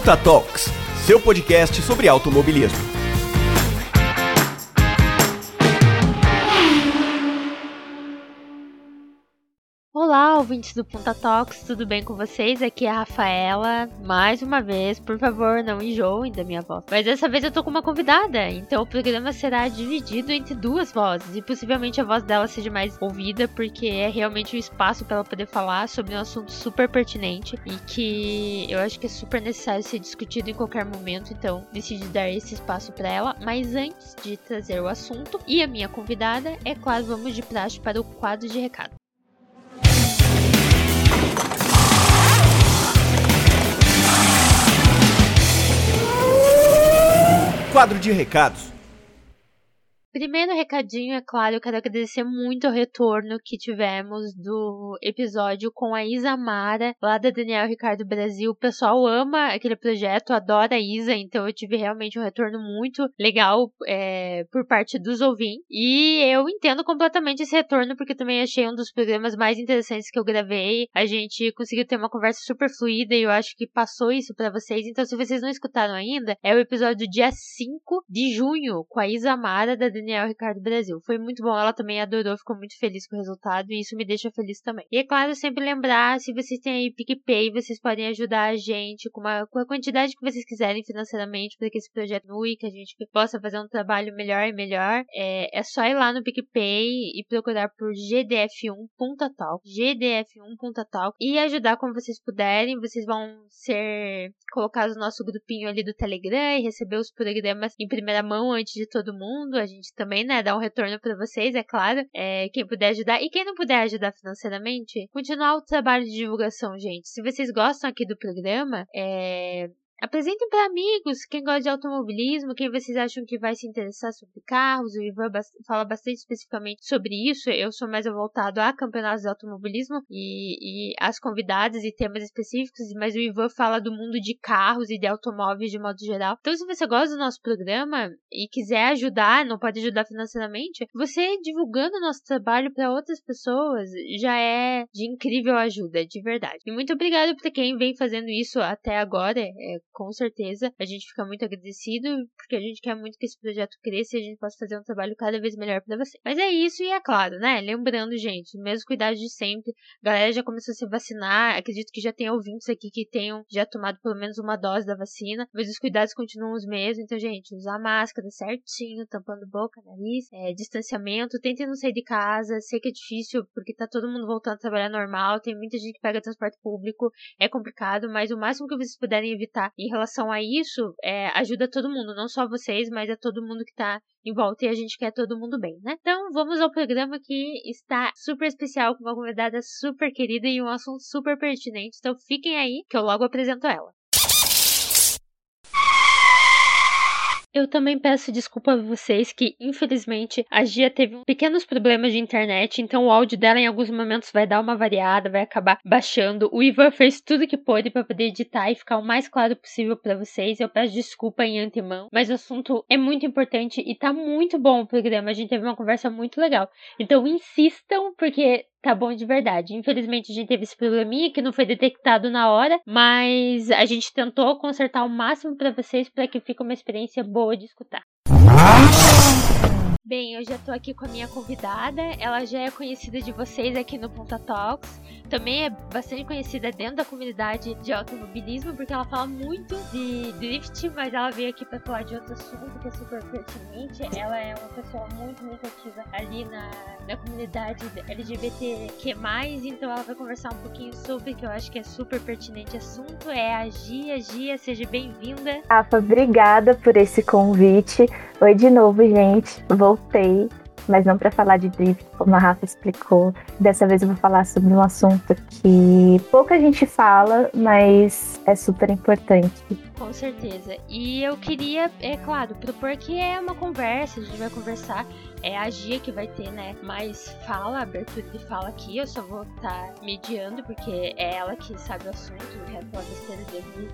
Punta Talks, seu podcast sobre automobilismo. Ouvintes do Punta Talks, tudo bem com vocês? Aqui é a Rafaela. Mais uma vez, por favor, não enjoem da minha voz. Mas dessa vez eu tô com uma convidada, então o programa será dividido entre duas vozes e possivelmente a voz dela seja mais ouvida, porque é realmente um espaço para ela poder falar sobre um assunto super pertinente e que eu acho que é super necessário ser discutido em qualquer momento, então decidi dar esse espaço para ela. Mas antes de trazer o assunto e a minha convidada, é claro, vamos de praxe para o quadro de recado. Quadro de recados. Primeiro recadinho, é claro, eu quero agradecer muito o retorno que tivemos do episódio com a Isa Mara, lá da Daniel Ricardo Brasil. O pessoal ama aquele projeto, adora a Isa, então eu tive realmente um retorno muito legal é, por parte dos ouvintes. E eu entendo completamente esse retorno, porque também achei um dos programas mais interessantes que eu gravei. A gente conseguiu ter uma conversa super fluida e eu acho que passou isso para vocês. Então, se vocês não escutaram ainda, é o episódio dia 5 de junho, com a Isa Mara da Daniel Ricardo Brasil. Foi muito bom, ela também adorou, ficou muito feliz com o resultado e isso me deixa feliz também. E é claro, sempre lembrar, se vocês têm aí PicPay, vocês podem ajudar a gente com, uma, com a quantidade que vocês quiserem financeiramente para que esse projeto continue, que a gente possa fazer um trabalho melhor e melhor. É, é só ir lá no PicPay e procurar por GDF1.talk, GDF1.talk e ajudar como vocês puderem. Vocês vão ser colocados no nosso grupinho ali do Telegram e receber os programas em primeira mão antes de todo mundo. A gente também, né, dar um retorno para vocês, é claro. É, quem puder ajudar. E quem não puder ajudar financeiramente, continuar o trabalho de divulgação, gente. Se vocês gostam aqui do programa, é, Apresentem para amigos quem gosta de automobilismo, quem vocês acham que vai se interessar sobre carros. O Ivan fala bastante especificamente sobre isso. Eu sou mais voltado a campeonatos de automobilismo e, e as convidadas e temas específicos, mas o Ivan fala do mundo de carros e de automóveis de modo geral. Então, se você gosta do nosso programa e quiser ajudar, não pode ajudar financeiramente, você divulgando o nosso trabalho para outras pessoas já é de incrível ajuda, de verdade. E muito obrigado para quem vem fazendo isso até agora. É, com certeza. A gente fica muito agradecido, porque a gente quer muito que esse projeto cresça e a gente possa fazer um trabalho cada vez melhor para você. Mas é isso, e é claro, né? Lembrando, gente, mesmo cuidado de sempre. A galera já começou a se vacinar. Acredito que já tem ouvintes aqui que tenham já tomado pelo menos uma dose da vacina, mas os cuidados continuam os mesmos. Então, gente, usar máscara certinho, tampando boca, nariz, é, distanciamento. Tentem não sair de casa. Sei que é difícil, porque tá todo mundo voltando a trabalhar normal. Tem muita gente que pega transporte público. É complicado, mas o máximo que vocês puderem evitar em relação a isso, é, ajuda todo mundo, não só vocês, mas a todo mundo que tá em volta e a gente quer todo mundo bem, né? Então vamos ao programa que está super especial, com uma convidada super querida e um assunto super pertinente. Então fiquem aí que eu logo apresento ela. Eu também peço desculpa a vocês que, infelizmente, a Gia teve pequenos problemas de internet, então o áudio dela em alguns momentos vai dar uma variada, vai acabar baixando. O Ivan fez tudo que pôde para poder editar e ficar o mais claro possível para vocês. Eu peço desculpa em antemão, mas o assunto é muito importante e tá muito bom o programa. A gente teve uma conversa muito legal. Então insistam, porque tá bom de verdade. Infelizmente a gente teve esse probleminha que não foi detectado na hora, mas a gente tentou consertar o máximo para vocês para que fique uma experiência boa de escutar. Bem, eu já tô aqui com a minha convidada. Ela já é conhecida de vocês aqui no Ponta Talks. Também é bastante conhecida dentro da comunidade de automobilismo, porque ela fala muito de drift, mas ela veio aqui para falar de outro assunto que é super pertinente. Ela é uma pessoa muito, muito ativa ali na, na comunidade LGBTQ+, então ela vai conversar um pouquinho sobre, que eu acho que é super pertinente assunto, é a Gia. Gia, seja bem-vinda. Rafa, obrigada por esse convite. Oi de novo, gente. Voltei, mas não para falar de drift, como a Rafa explicou. Dessa vez eu vou falar sobre um assunto que pouca gente fala, mas é super importante. Com certeza. E eu queria, é claro, propor que é uma conversa, a gente vai conversar. É a Gia que vai ter, né, mais fala, abertura de fala aqui. Eu só vou estar tá mediando, porque é ela que sabe o assunto, o resto da besteira dele.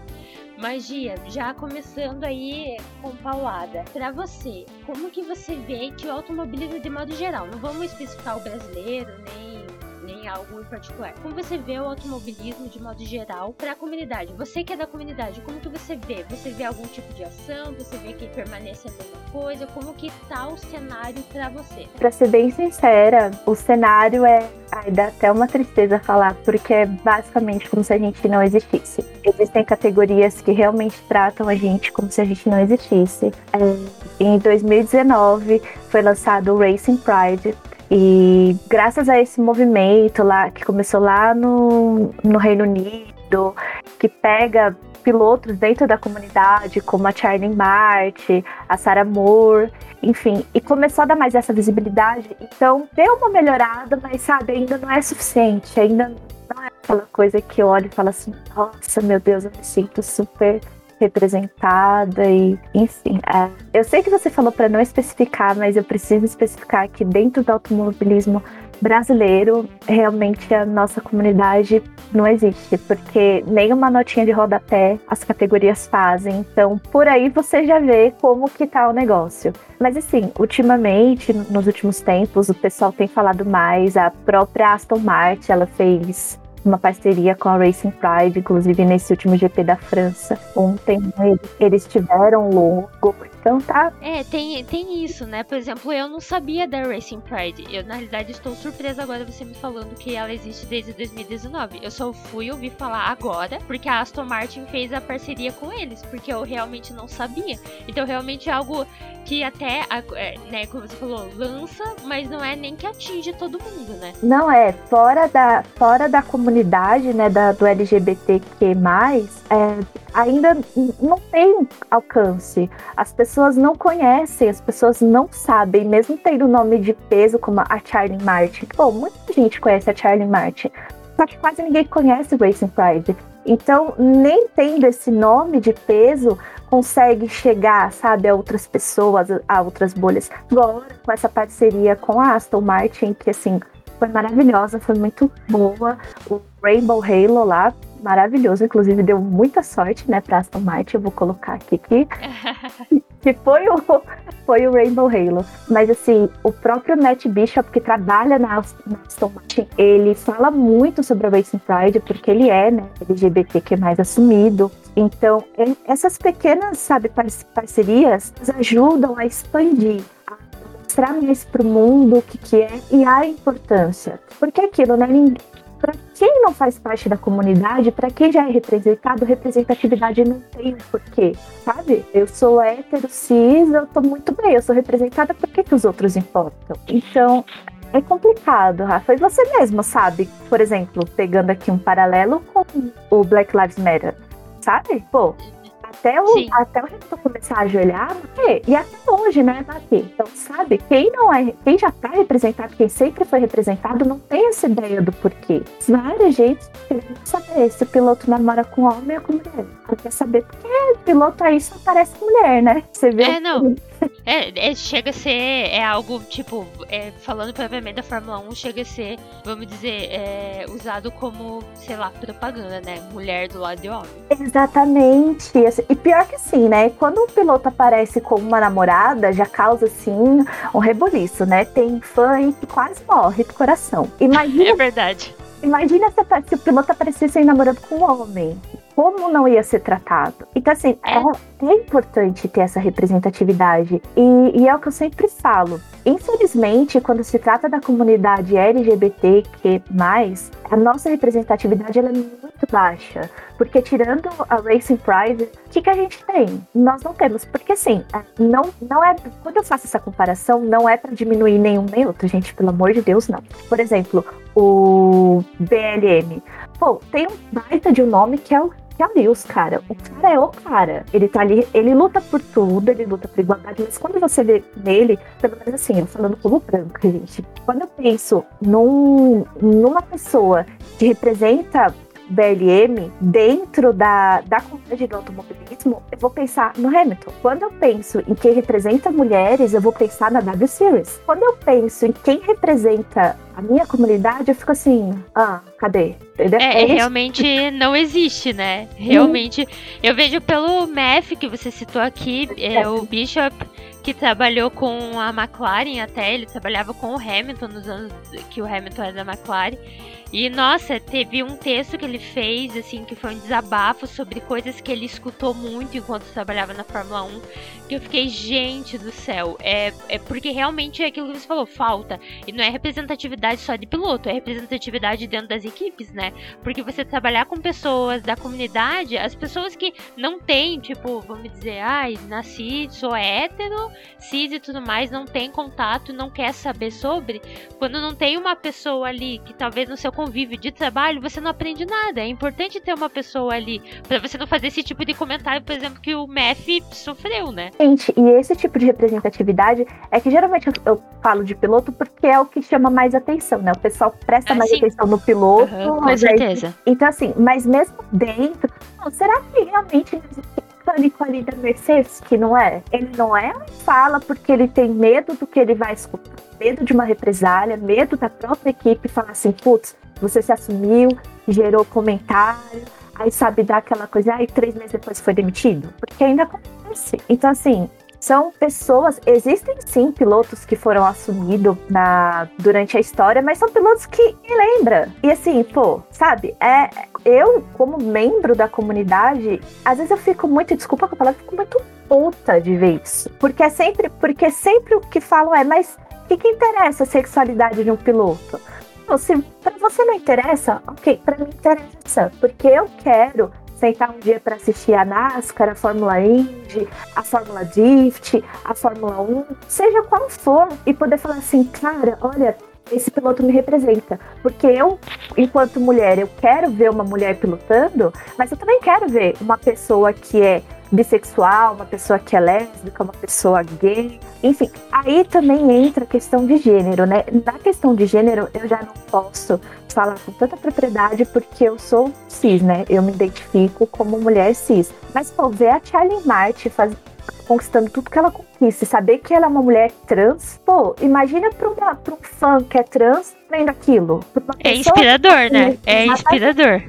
Magia, já começando aí com paulada. Para você, como que você vê que o automobilismo de modo geral, não vamos especificar o brasileiro, nem em algo em particular. Como você vê o automobilismo de modo geral para a comunidade? Você que é da comunidade, como que você vê? Você vê algum tipo de ação? Você vê que permanece a mesma coisa? Como que tá o cenário para você? Para ser bem sincera, o cenário é Ai, dá até uma tristeza falar, porque é basicamente como se a gente não existisse. Existem categorias que realmente tratam a gente como se a gente não existisse. É, em 2019 foi lançado o Racing Pride, e graças a esse movimento lá, que começou lá no, no Reino Unido, que pega pilotos dentro da comunidade, como a Charlie Mart, a Sarah Moore, enfim, e começou a dar mais essa visibilidade. Então, deu uma melhorada, mas sabe, ainda não é suficiente, ainda não é aquela coisa que eu olho e falo assim: nossa, meu Deus, eu me sinto super representada e enfim. É. Eu sei que você falou para não especificar, mas eu preciso especificar que dentro do automobilismo brasileiro, realmente a nossa comunidade não existe, porque nenhuma notinha de rodapé as categorias fazem. Então, por aí você já vê como que tá o negócio. Mas assim, ultimamente, nos últimos tempos, o pessoal tem falado mais. A própria Aston Martin, ela fez uma parceria com a Racing Pride, inclusive nesse último GP da França. Ontem eles tiveram logo, então tá. É, tem, tem isso, né? Por exemplo, eu não sabia da Racing Pride. Eu, na realidade, estou surpresa agora você me falando que ela existe desde 2019. Eu só fui ouvir falar agora, porque a Aston Martin fez a parceria com eles, porque eu realmente não sabia. Então, realmente é algo que até, é, né, como você falou, lança, mas não é nem que atinge todo mundo, né? Não é, fora da, fora da comunidade, né, da, do LGBTQ+, é, ainda não tem alcance. As pessoas não conhecem, as pessoas não sabem, mesmo tendo nome de peso como a Charlie Martin. Pô, muita gente conhece a Charlie Martin, só que quase ninguém conhece Racing Pride. Então, nem tendo esse nome de peso, consegue chegar, sabe, a outras pessoas, a outras bolhas. Agora, com essa parceria com a Aston Martin, que assim, foi maravilhosa, foi muito boa. O Rainbow Halo lá, maravilhoso, inclusive deu muita sorte, né, pra Aston Martin, eu vou colocar aqui que, que foi, o, foi o Rainbow Halo. Mas assim, o próprio Matt Bishop, que trabalha na Aston Martin, ele fala muito sobre a Racing Pride, porque ele é, né, LGBT que é mais assumido. Então, essas pequenas, sabe, parcerias ajudam a expandir mostrar mais para o mundo o que, que é e a importância. Porque aquilo, né? Para quem não faz parte da comunidade, para quem já é representado, representatividade não tem um porquê, sabe? Eu sou hétero, cis, eu tô muito bem, eu sou representada, por que, que os outros importam? Então, é complicado, Rafa. E você mesmo sabe, por exemplo, pegando aqui um paralelo com o Black Lives Matter, sabe? Pô, até o, até o Hamilton começar a ajoelhar, bater. E até hoje, né, bater. Então, sabe, quem não é, quem já tá representado, quem sempre foi representado, não tem essa ideia do porquê. Vários jeitos querendo saber se o piloto namora com homem ou com mulher. Quer saber porque piloto aí só parece mulher, né? Você vê. É, não. É, é, chega a ser é algo, tipo, é, falando propriamente da Fórmula 1, chega a ser, vamos dizer, é, usado como, sei lá, propaganda, né? Mulher do lado de homem. Exatamente. E pior que assim, né? Quando um piloto aparece com uma namorada, já causa, assim, um reboliço, né? Tem fã que quase morre do coração. Imagina, é verdade. Imagina se, se o piloto aparecesse namorando com um homem como não ia ser tratado. Então, assim, é, é importante ter essa representatividade. E, e, é o que eu sempre falo. Infelizmente, quando se trata da comunidade LGBTQ, a nossa representatividade ela é muito baixa. Porque tirando a Racing Pride, o que, que a gente tem? Nós não temos. Porque assim, é, não, não é. Quando eu faço essa comparação, não é para diminuir nenhum nem outro, gente, pelo amor de Deus, não. Por exemplo, o BLM. Pô, tem um baita de um nome que é o que o Lewis, cara. O cara é o cara. Ele tá ali, ele luta por tudo, ele luta por igualdade, mas quando você vê nele, pelo menos assim, eu falando como branco, gente, quando eu penso num, numa pessoa que representa BLM dentro da, da comunidade do automobilismo, eu vou pensar no Hamilton. Quando eu penso em quem representa mulheres, eu vou pensar na W Series. Quando eu penso em quem representa a minha comunidade, eu fico assim, ah, Cadê? Entendeu? É, realmente não existe, né? Realmente. Hum. Eu vejo pelo MEF que você citou aqui, é, o Bishop que trabalhou com a McLaren até, ele trabalhava com o Hamilton nos anos que o Hamilton era da McLaren. E nossa, teve um texto que ele fez, assim, que foi um desabafo sobre coisas que ele escutou muito enquanto trabalhava na Fórmula 1. Que eu fiquei, gente do céu. É, é porque realmente é aquilo que você falou, falta. E não é representatividade só de piloto, é representatividade dentro das equipes, né? Porque você trabalhar com pessoas da comunidade, as pessoas que não têm, tipo, vamos dizer, ai, nasci, sou hétero, cis e tudo mais, não tem contato, não quer saber sobre. Quando não tem uma pessoa ali que talvez no seu convívio de trabalho, você não aprende nada. É importante ter uma pessoa ali para você não fazer esse tipo de comentário, por exemplo, que o MEF sofreu, né? Gente, e esse tipo de representatividade é que geralmente eu, falo de piloto porque é o que chama mais atenção, né? O pessoal presta ah, mais sim. atenção no piloto. Uhum, com certeza. Aí, então, assim, mas mesmo dentro, não, será que realmente pânico ali da Mercedes, que não é? Ele não é, fala porque ele tem medo do que ele vai escutar, medo de uma represália, medo da própria equipe falar assim, putz, você se assumiu, gerou comentário, aí sabe dar aquela coisa, aí três meses depois foi demitido, porque ainda acontece. Então, assim, são pessoas, existem sim pilotos que foram assumidos na, durante a história, mas são pilotos que lembra. E assim, pô, sabe, é eu como membro da comunidade, às vezes eu fico muito, desculpa com a palavra, fico muito puta de ver isso. Porque é sempre, porque sempre o que falam é, mas o que, que interessa a sexualidade de um piloto? Se para você não interessa, ok, para mim interessa, porque eu quero sentar um dia para assistir a NASCAR, a Fórmula Indy, a Fórmula Drift, a Fórmula 1, seja qual for, e poder falar assim, cara, olha, esse piloto me representa. Porque eu, enquanto mulher, eu quero ver uma mulher pilotando, mas eu também quero ver uma pessoa que é bissexual, uma pessoa que é lésbica, uma pessoa gay, enfim. Aí também entra a questão de gênero, né? Na questão de gênero, eu já não posso falar com tanta propriedade porque eu sou cis, né? Eu me identifico como mulher cis. Mas, pô, ver a Charlie Martin faz... conquistando tudo que ela conquista e saber que ela é uma mulher trans, pô, imagina pra, uma, pra um fã que é trans vendo aquilo. É inspirador, né? É inspirador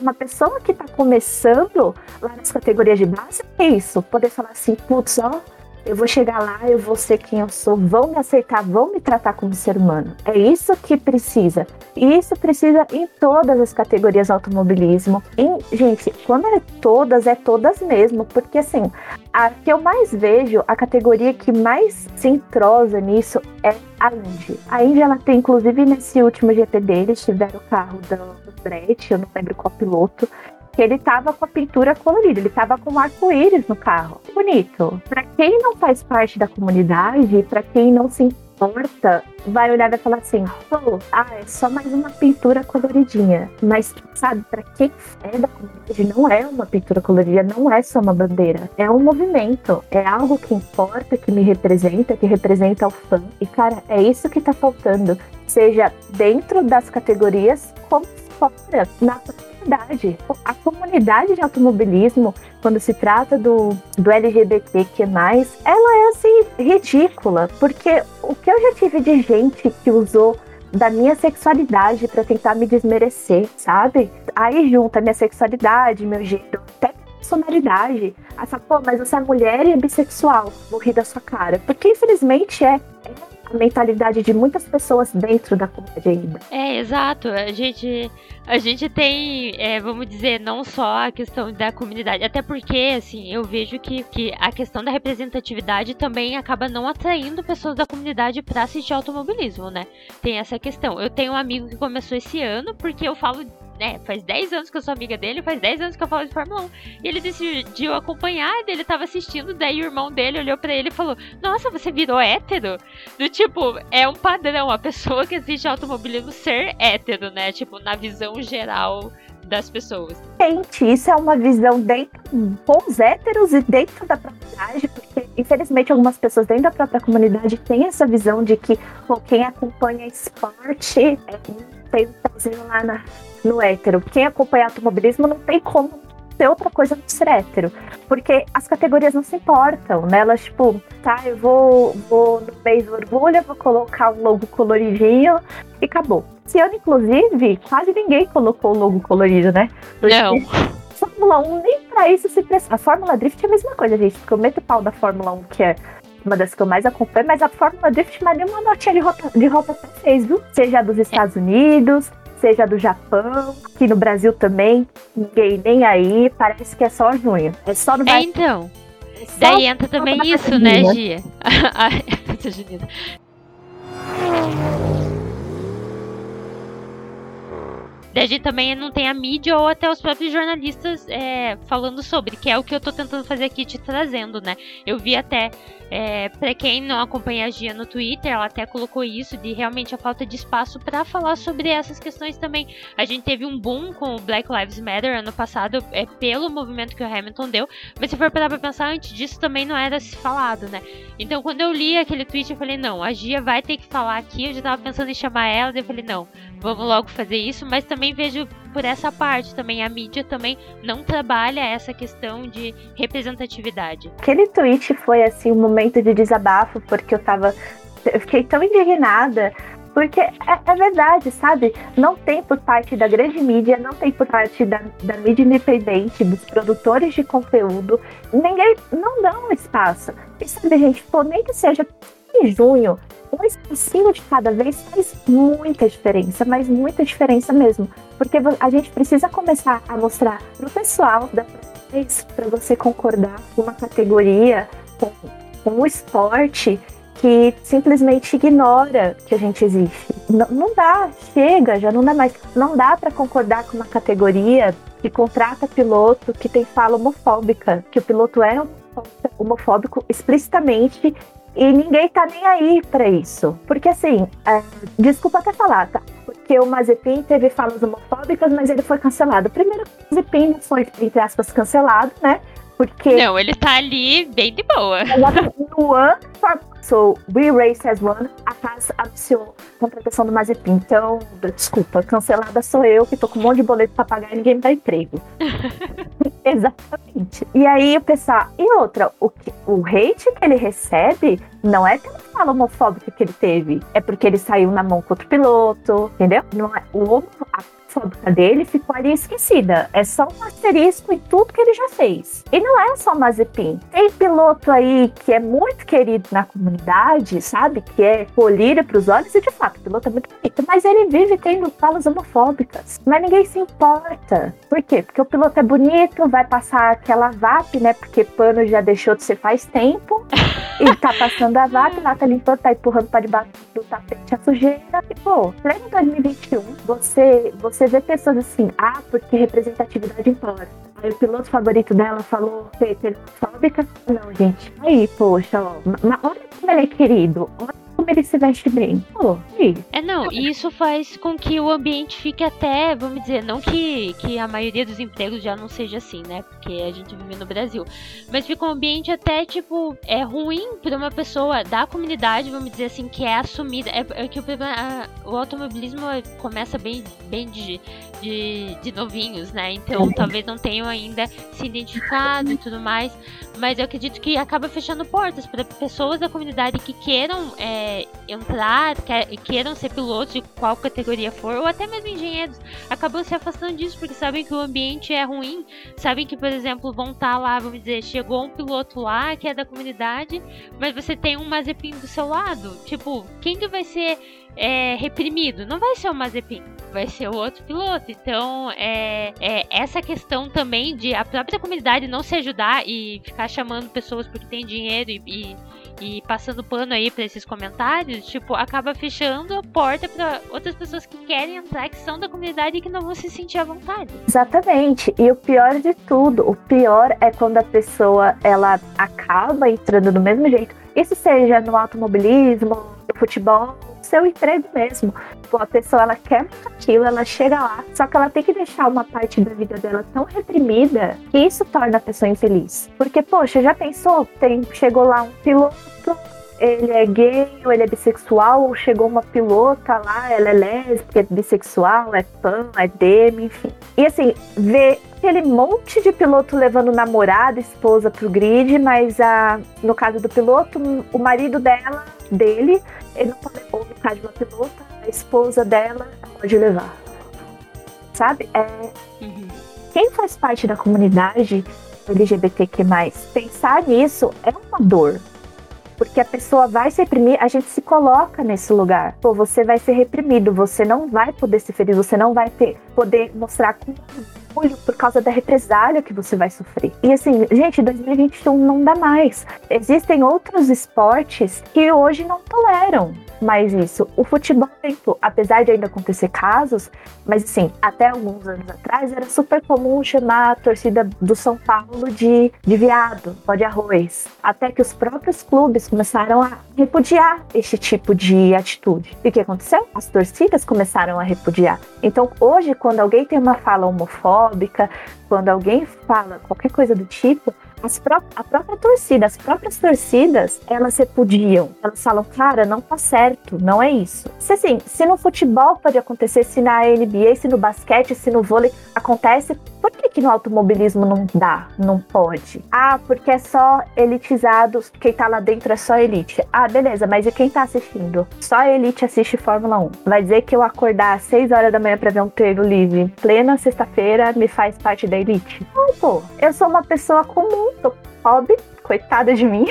uma pessoa que está começando lá nas categorias de base, é isso. Poder falar assim, putz, ó, eu vou chegar lá, eu vou ser quem eu sou, vão me aceitar, vão me tratar como ser humano. É isso que precisa. E isso precisa em todas as categorias do automobilismo. Em, gente, quando é todas, é todas mesmo, porque assim, a que eu mais vejo, a categoria que mais se entrosa nisso é a Indy. A Indy, ela tem, inclusive, nesse último GP deles, tiveram o carro do Brett, eu não lembro qual piloto, que ele tava com a pintura colorida, ele tava com arco-íris no carro. Bonito. Para quem não faz parte da comunidade, para quem não se importa, vai olhar e vai falar assim: pô, ah, é só mais uma pintura coloridinha. Mas, sabe, para quem é da comunidade, não é uma pintura colorida, não é só uma bandeira. É um movimento, é algo que importa, que me representa, que representa o fã. E, cara, é isso que tá faltando. Seja dentro das categorias, como fora, na comunidade. A comunidade de automobilismo, quando se trata do, do LGBTQ+, ela é assim, ridícula, porque o que eu já tive de gente que usou da minha sexualidade para tentar me desmerecer, sabe? Aí junta minha sexualidade, meu gênero, até personalidade. Fala, pô, mas você é mulher e é bissexual, morri da sua cara. Porque infelizmente é, é mentalidade de muitas pessoas dentro da comunidade ainda. É, exato. A gente, a gente tem, é, vamos dizer, não só a questão da comunidade, até porque, assim, eu vejo que, que a questão da representatividade também acaba não atraindo pessoas da comunidade para assistir automobilismo, né? Tem essa questão. Eu tenho um amigo que começou esse ano porque eu falo né, faz 10 anos que eu sou amiga dele, faz 10 anos que eu falo de Fórmula 1. E ele decidiu acompanhar, ele tava assistindo, daí o irmão dele olhou para ele e falou: Nossa, você virou hétero? Do tipo, é um padrão a pessoa que assiste automobilismo ser hétero, né? Tipo, na visão geral das pessoas. Gente, isso é uma visão dentro com os héteros e dentro da propriedade, porque infelizmente algumas pessoas dentro da própria comunidade têm essa visão de que quem acompanha esporte é, tem um pezinho lá na, no hétero. Quem acompanha automobilismo não tem como ser outra coisa não ser hétero. Porque as categorias não se importam, né? Elas, tipo, tá, eu vou, vou no mês do orgulho, vou colocar um logo coloridinho e acabou. Esse ano, inclusive, quase ninguém colocou o logo colorido, né? Porque não. Fórmula 1 nem pra isso se presta. A Fórmula Drift é a mesma coisa, gente. Porque eu meto o pau da Fórmula 1, que é uma das que eu mais acompanho, mas a Fórmula Drift, mas nenhuma notinha de roupa, de roupa fez, viu? Seja dos Estados Unidos, seja do Japão, aqui no Brasil também, ninguém nem aí, parece que é só junho. É só no É, então. É Daí entra também isso, né, Gia? Daí também não tem a mídia ou até os próprios jornalistas é, falando sobre, que é o que eu tô tentando fazer aqui te trazendo, né? Eu vi até é, para quem não acompanha a Gia no Twitter, ela até colocou isso de realmente a falta de espaço para falar sobre essas questões também. A gente teve um boom com o Black Lives Matter ano passado, é pelo movimento que o Hamilton deu, mas se for parar pra pensar, antes disso também não era se falado, né? Então quando eu li aquele tweet, eu falei, não, a Gia vai ter que falar aqui, eu já tava pensando em chamar ela, eu falei, não, vamos logo fazer isso, mas também vejo por essa parte também. A mídia também não trabalha essa questão de representatividade. Aquele tweet foi assim um momento de desabafo, porque eu tava. Eu fiquei tão indignada porque é, é, verdade, sabe? Não tem por parte da grande mídia, não tem por parte da, da mídia independente, dos produtores de conteúdo, ninguém não dão espaço. E sabe, gente, pô, nem que seja em junho, um espacinho de cada vez faz muita diferença, mas muita diferença mesmo. Porque a gente precisa começar a mostrar pro pessoal da vez para você concordar com uma categoria, com, com o esporte que simplesmente ignora que a gente existe. Não, não dá, chega, já não dá mais. Não dá para concordar com uma categoria que contrata piloto que tem fala homofóbica, que o piloto é homofóbico explicitamente e ninguém tá nem aí para isso. Porque assim, é, desculpa até falar, tá? Porque o Mazepin teve falas homofóbicas, mas ele foi cancelado. Primeiro, o Mazepin não foi, entre aspas, cancelado, né? Porque. Não, ele tá ali bem de boa. No ano So, We Race as One, a Paz anunciou a contratação do Mazepin. Então, desculpa, cancelada sou eu, que tô com um monte de boleto pra pagar e ninguém me dá emprego. Exatamente. E aí o pessoal. E outra, o, o hate que ele recebe não é pela fala homofóbica que ele teve, é porque ele saiu na mão com outro piloto, entendeu? Não é, o, a fóbica dele ficou ali esquecida. É só um asterisco em tudo que ele já fez. E não é só Mazepin. Tem piloto aí que é muito querido na comunidade, sabe? Que é colírio para os olhos e de fato, o piloto é muito bonito. Mas ele vive tendo falas homofóbicas. Mas ninguém se importa. Por quê? Porque o piloto é bonito, vai passar aquela VAP, né? Porque pano já deixou de ser faz tempo. e tá passando a VAP, lá tá limpando, tá empurrando para debaixo do tapete a sujeira. E, pô, pleno 2021, você, você você vê pessoas assim, ah, porque representatividade importa. Aí o piloto favorito dela falou ser xenofóbica. Não, gente. Aí, poxa, ó, olha como ele é querido. Olha como ele se veste bem. Pô, É, não, e isso faz com que o ambiente fique até, vamos dizer, não que, que a maioria dos empregos já não seja assim, né? Porque a gente vive no Brasil. Mas fica um ambiente até, tipo, é ruim pra uma pessoa da comunidade, vamos dizer assim, que é assumida. É, é que o, a, o automobilismo começa bem, bem de, de, de novinhos, né? Então uhum. talvez não tenham ainda se identificado e tudo mais. Mas eu acredito que acaba fechando portas para pessoas da comunidade que queiram é, entrar, que, queiram ser pilotos de qual categoria for, ou até mesmo engenheiros, acabam se afastando disso porque sabem que o ambiente é ruim, sabem que, por exemplo, vão estar tá lá, vamos dizer, chegou um piloto lá que é da comunidade, mas você tem um Mazepin do seu lado. Tipo, quem que vai ser é, reprimido? Não vai ser o Mazepin, vai ser o outro piloto. Então, é, é, essa questão também de a própria comunidade não se ajudar e ficar chamando pessoas porque tem dinheiro e, e, e passando pano aí para esses comentários, tipo, acaba fechando a porta para outras pessoas que querem entrar, que são da comunidade e que não vão se sentir à vontade. Exatamente. E o pior de tudo, o pior é quando a pessoa ela acaba entrando do mesmo jeito. Isso seja no automobilismo, no futebol, seu emprego mesmo. Pô, a pessoa ela quer aquilo, ela chega lá, só que ela tem que deixar uma parte da vida dela tão reprimida que isso torna a pessoa infeliz. Porque, poxa, já pensou? Tem, chegou lá um piloto ele é gay, ou ele é bissexual, ou chegou uma pilota lá, ela é lésbica, é bissexual, é pan, é demi, enfim. E assim, ver aquele monte de piloto levando namorada, esposa pro grid, mas a, no caso do piloto, o marido dela, dele, ele não pode, no caso da pilota, a esposa dela, pode levar. Sabe? É, uhum. Quem faz parte da comunidade LGBTQ+, pensar nisso é uma dor. Porque a pessoa vai se reprimir, a gente se coloca nesse lugar. Pô, você vai ser reprimido, você não vai poder ser feliz, você não vai ter, poder mostrar com orgulho por causa da represália que você vai sofrer. E assim, gente, 2021 não dá mais. Existem outros esportes que hoje não toleram mais isso. O futebol, apesar de ainda acontecer casos, mas assim, até alguns anos atrás era super comum chamar a torcida do São Paulo de, de viado, pó de arroz. Até que os próprios clubes começaram a repudiar este tipo de atitude. E o que aconteceu? As torcidas começaram a repudiar. Então, hoje, quando alguém tem uma fala homofóbica, quando alguém fala qualquer coisa do tipo, pró a própria torcida, as próprias torcidas, elas repudiam. Elas falam, cara, não tá certo, não é isso. Se assim, se no futebol pode acontecer, se na NBA, se no basquete, se no vôlei acontece, por que, que no automobilismo não dá, não pode? Ah, porque é só elitizado, quem tá lá dentro é só elite. Ah, beleza, mas e quem tá assistindo? Só a elite assiste Fórmula 1. Vai dizer que eu acordar às 6 horas da manhã pra ver um treino livre plena sexta-feira me faz parte da elite? Não, pô. Eu sou uma pessoa comum, tô pobre, coitada de mim.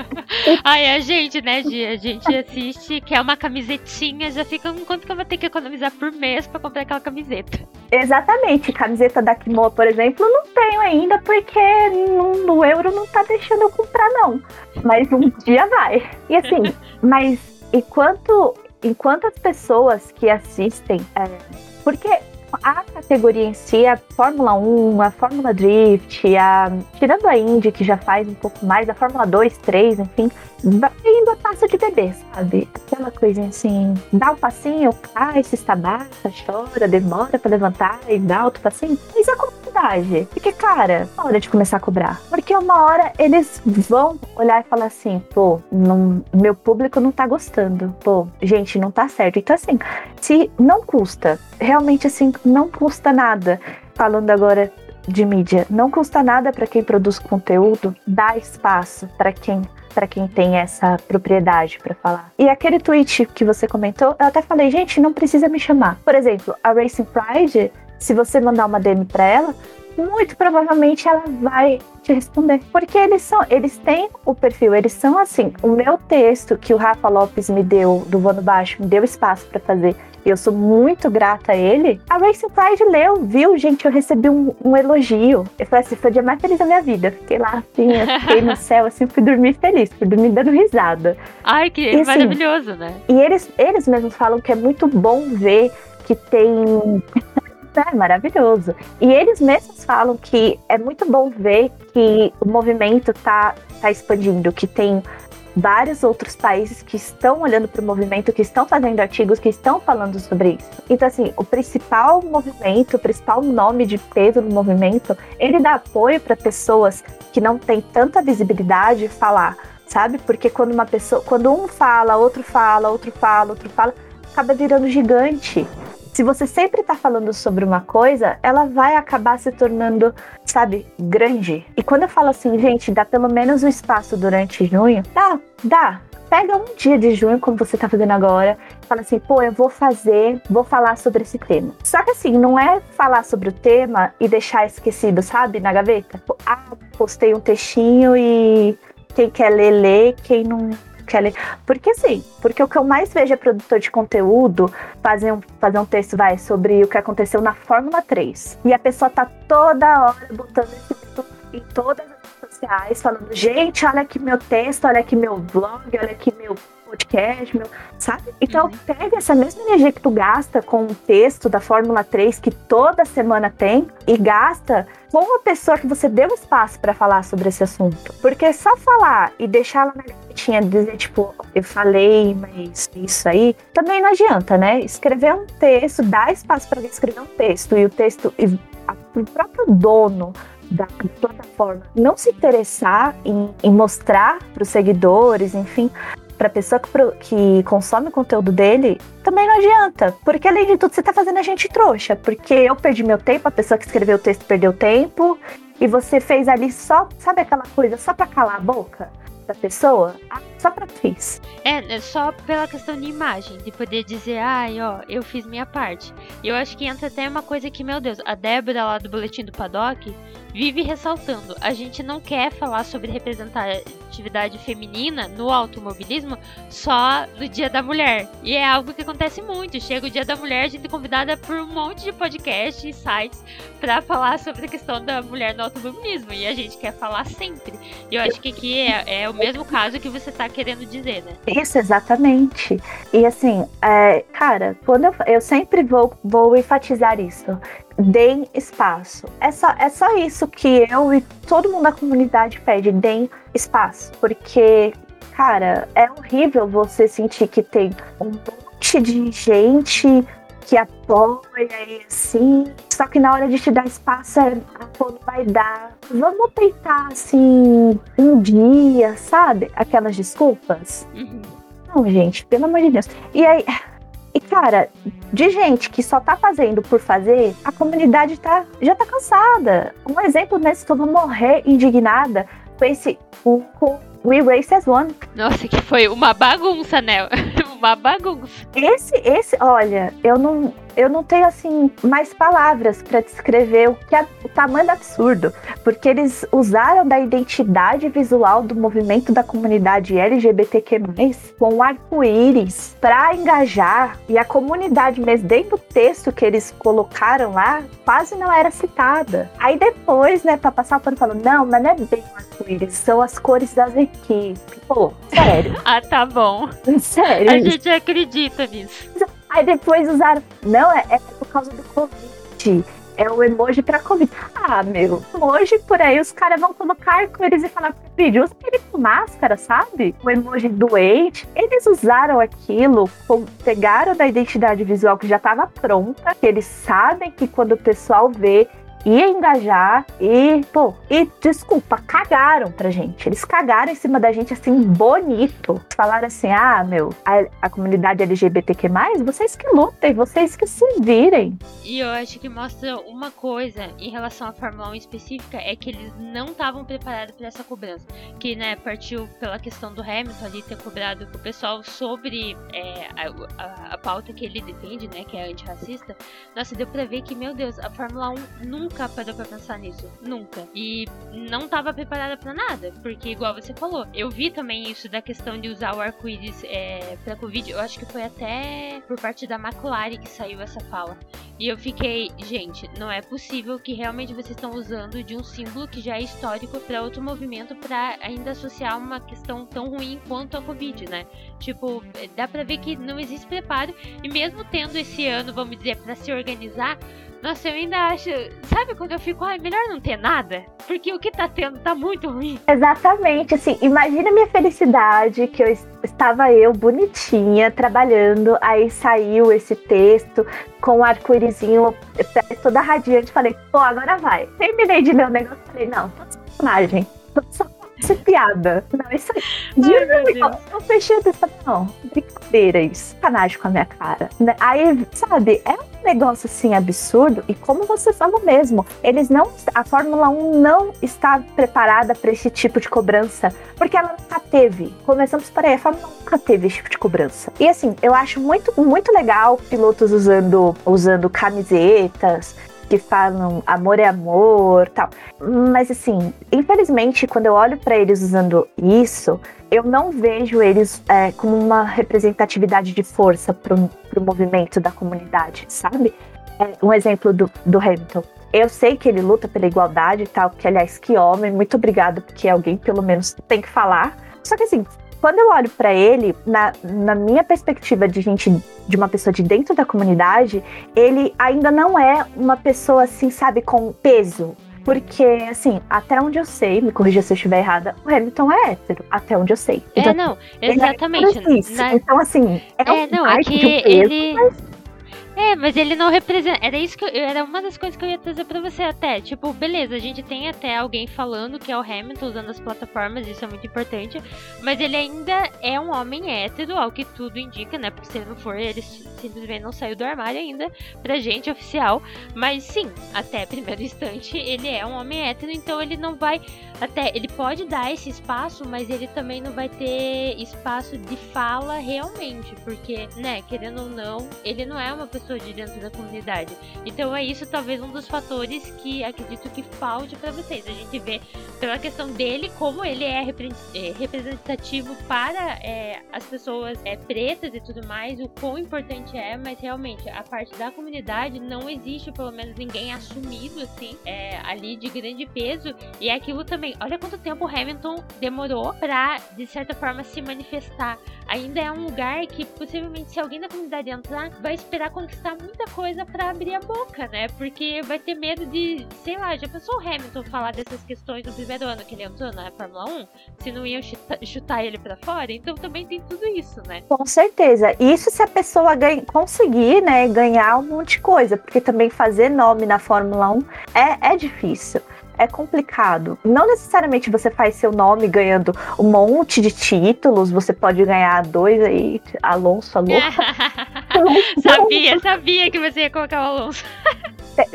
Ai, a gente, né, Gia? A gente assiste, quer uma camisetinha, já fica quanto que eu vou ter que economizar por mês para comprar aquela camiseta. Exatamente, camiseta da Kimo, por exemplo, não tenho ainda, porque no, no euro não tá deixando eu comprar, não. Mas um dia vai. E assim, mas enquanto, enquanto as pessoas que assistem. É, porque a categoria em si, a Fórmula 1, a Fórmula Drift, a, tirando a Indy, que já faz um pouco mais, a Fórmula 2, 3, enfim, indo a passo de bebê, sabe? Aquela coisa assim, dá um passinho, cai, se estabaça, chora, demora para levantar e dá outro passinho. Mas a comunidade, porque, cara, é hora de começar a cobrar. Porque uma hora eles vão olhar e falar assim, pô, não, meu público não tá gostando. Pô, gente, não tá certo. Então, assim, se não custa, realmente, assim, não custa nada. Falando agora de mídia, não custa nada para quem produz conteúdo dar espaço para quem para quem tem essa propriedade para falar. E aquele tweet que você comentou, eu até falei, gente, não precisa me chamar. Por exemplo, a Racing Pride, se você mandar uma DM para ela, muito provavelmente ela vai te responder. Porque eles são, eles têm o perfil, eles são assim. O meu texto que o Rafa Lopes me deu do Vano Baixo, me deu espaço para fazer. E eu sou muito grata a ele. A Racing Pride leu, viu, gente? Eu recebi um, um elogio. Eu falei assim: foi o dia mais feliz da minha vida. fiquei lá, assim, eu fiquei no céu, assim, fui dormir feliz, fui dormir dando risada. Ai, que e, assim, maravilhoso, né? E eles, eles mesmos falam que é muito bom ver que tem é maravilhoso. E eles mesmos falam que é muito bom ver que o movimento tá, tá expandindo, que tem vários outros países que estão olhando para o movimento, que estão fazendo artigos, que estão falando sobre isso. Então, assim, o principal movimento, o principal nome de peso no movimento, ele dá apoio para pessoas que não têm tanta visibilidade falar, sabe? Porque quando uma pessoa, quando um fala, outro fala, outro fala, outro fala, acaba virando gigante se você sempre tá falando sobre uma coisa, ela vai acabar se tornando, sabe, grande. E quando eu falo assim, gente, dá pelo menos um espaço durante junho, dá, dá. Pega um dia de junho, como você tá fazendo agora, e fala assim, pô, eu vou fazer, vou falar sobre esse tema. Só que assim, não é falar sobre o tema e deixar esquecido, sabe, na gaveta. Ah, postei um textinho e quem quer ler, lê, quem não Kelly. Porque assim, porque o que eu mais vejo é produtor de conteúdo fazer um, fazer um texto, vai, sobre o que aconteceu na Fórmula 3. E a pessoa tá toda hora botando esse texto em todas as redes sociais, falando, gente, olha aqui meu texto, olha aqui meu vlog, olha aqui meu podcast, meu, sabe? Então uhum. pega essa mesma energia que tu gasta com o texto da Fórmula 3 que toda semana tem e gasta com uma pessoa que você deu espaço para falar sobre esse assunto. Porque só falar e deixar ela na gavetinha dizer, tipo, eu falei, mas isso aí, também não adianta, né? Escrever um texto, dar espaço para escrever um texto e o texto, e a, o próprio dono da plataforma não se interessar em, em mostrar para os seguidores, enfim, para a pessoa que, que, consome o conteúdo dele, também não adianta. Porque além de tudo, você tá fazendo a gente trouxa. Porque eu perdi meu tempo, a pessoa que escreveu o texto perdeu tempo, e você fez ali só, sabe aquela coisa, só para calar a boca da pessoa? Só pra fiz. É, só pela questão de imagem, de poder dizer, ai, ó, eu fiz minha parte. E eu acho que entra até uma coisa que, meu Deus, a Débora lá do Boletim do Paddock vive ressaltando. A gente não quer falar sobre representatividade feminina no automobilismo só no Dia da Mulher. E é algo que acontece muito. Chega o Dia da Mulher, a gente é convidada por um monte de podcasts e sites para falar sobre a questão da mulher no automobilismo. E a gente quer falar sempre. E eu acho que aqui é, é o mesmo caso que você tá querendo dizer, né? Isso, exatamente. E assim, é, cara, quando eu, eu sempre vou, vou enfatizar isso deem espaço. É só, é só isso que eu e todo mundo da comunidade pede, deem espaço. Porque, cara, é horrível você sentir que tem um monte de gente que apoia e assim. Só que na hora de te dar espaço, é, a não vai dar. Vamos tentar, assim, um dia, sabe? Aquelas desculpas. Uhum. Não, gente, pelo amor de Deus. E aí, e, cara, de gente que só tá fazendo por fazer, a comunidade tá, já tá cansada. Um exemplo nesse que eu vou morrer indignada foi esse com We Race as One. Nossa, que foi uma bagunça, né? Uma bagunça. Esse, esse, olha, eu não, eu não tenho assim mais palavras para descrever o que é o tamanho do absurdo, porque eles usaram da identidade visual do movimento da comunidade LGBTQ+ com arco-íris para engajar e a comunidade mesmo dentro do texto que eles colocaram lá quase não era citada. Aí depois, né, para passar o pano falando, não, mas não é bem arco-íris, são as cores das equipes. Pô, sério. ah, tá bom. Sério. Gente acredita nisso. Aí depois usaram. Não, é, é por causa do Covid. É o emoji pra Covid. Ah, meu, emoji por aí, os caras vão colocar eles e falar vídeo, usa ele com máscara, sabe? O emoji doente. Eles usaram aquilo, pegaram da identidade visual que já estava pronta, que eles sabem que quando o pessoal vê, ia engajar e, pô, e desculpa, cagaram pra gente. Eles cagaram em cima da gente assim, bonito. Falaram assim: ah, meu, a, a comunidade LGBTQ, vocês que lutem, vocês que se virem. E eu acho que mostra uma coisa em relação à Fórmula 1 específica: é que eles não estavam preparados para essa cobrança. Que, né, partiu pela questão do Hamilton ali ter cobrado o pessoal sobre é, a, a, a pauta que ele defende, né, que é antirracista. Nossa, deu pra ver que, meu Deus, a Fórmula 1 nunca nunca parou pra pensar nisso. Nunca. E não tava preparada para nada. Porque, igual você falou, eu vi também isso da questão de usar o arco-íris é, pra Covid. Eu acho que foi até por parte da McLaren que saiu essa fala. E eu fiquei, gente, não é possível que realmente vocês estão usando de um símbolo que já é histórico para outro movimento para ainda associar uma questão tão ruim quanto a Covid, né? Tipo, dá pra ver que não existe preparo. E mesmo tendo esse ano, vamos dizer, para se organizar, nossa, eu ainda acho. Sabe quando eu fico, ai, melhor não ter nada? Porque o que tá tendo tá muito ruim. Exatamente, assim, imagina a minha felicidade que eu estava eu bonitinha trabalhando, aí saiu esse texto com o arco-írisinho toda radiante. Falei, pô, agora vai. Terminei de ler o negócio, falei, não, tô de personagem. Tô só isso é piada. Não, isso aí. De eu, eu fechei o texto não, brincadeira isso. Sacanagem com a minha cara. Né? Aí, sabe, é um negócio assim absurdo e como você falou mesmo, eles não a Fórmula 1 não está preparada para esse tipo de cobrança, porque ela nunca teve. Começamos por aí, a Fórmula 1 nunca teve esse tipo de cobrança. E assim, eu acho muito muito legal pilotos usando usando camisetas, que falam amor é amor, tal. Mas assim, infelizmente, quando eu olho para eles usando isso, eu não vejo eles é, como uma representatividade de força para o movimento da comunidade, sabe? É, um exemplo do, do Hamilton. Eu sei que ele luta pela igualdade e tal, que aliás, que homem, muito obrigado, porque alguém pelo menos tem que falar. Só que assim, quando eu olho para ele, na, na minha perspectiva de gente, de uma pessoa de dentro da comunidade, ele ainda não é uma pessoa assim, sabe, com peso. Porque, assim, até onde eu sei, me corrija se eu estiver errada, o Hamilton é hétero, até onde eu sei. É, então, não, é exatamente. É na... Então, assim, é, é um não, é que um peso, ele... Mas É, mas ele não representa. Era isso que eu... era uma das coisas que eu ia trazer para você até. Tipo, beleza, a gente tem até alguém falando que é o Hamilton usando as plataformas, isso é muito importante. Mas ele ainda é um homem hétero, ao que tudo indica, né? Porque se ele não for, ele simplesmente não saiu do armário ainda pra gente oficial. Mas sim, até primeiro instante, ele é um homem hétero, então ele não vai. Até ele pode dar esse espaço, mas ele também não vai ter espaço de fala realmente. Porque, né, querendo ou não, ele não é uma pessoa de dentro da comunidade. Então é isso talvez um dos fatores que acredito que falte para vocês. A gente vê pela questão dele como ele é, é representativo para é, as pessoas é, pretas e tudo mais, o quão importante é, mas realmente a parte da comunidade não existe pelo menos ninguém assumido assim é, ali de grande peso e é aquilo também. Olha quanto tempo o Hamilton demorou para de certa forma se manifestar. Ainda é um lugar que possivelmente se alguém da comunidade entrar vai esperar conquistar muita coisa para abrir a boca, né? Porque vai ter medo de, sei lá, já pensou o Hamilton falar dessas questões no primeiro ano que ele entrou na Fórmula 1? Se não iam chutar, chutar ele para fora? Então também tem tudo isso, né? Com certeza. Isso se a pessoa ganha, conseguir, né, ganhar um monte de coisa, porque também fazer nome na Fórmula 1 é, é difícil é complicado. Não necessariamente você faz seu nome ganhando um monte de títulos, você pode ganhar dois aí, Alonso, Alonso. sabia, sabia que você ia colocar o Alonso.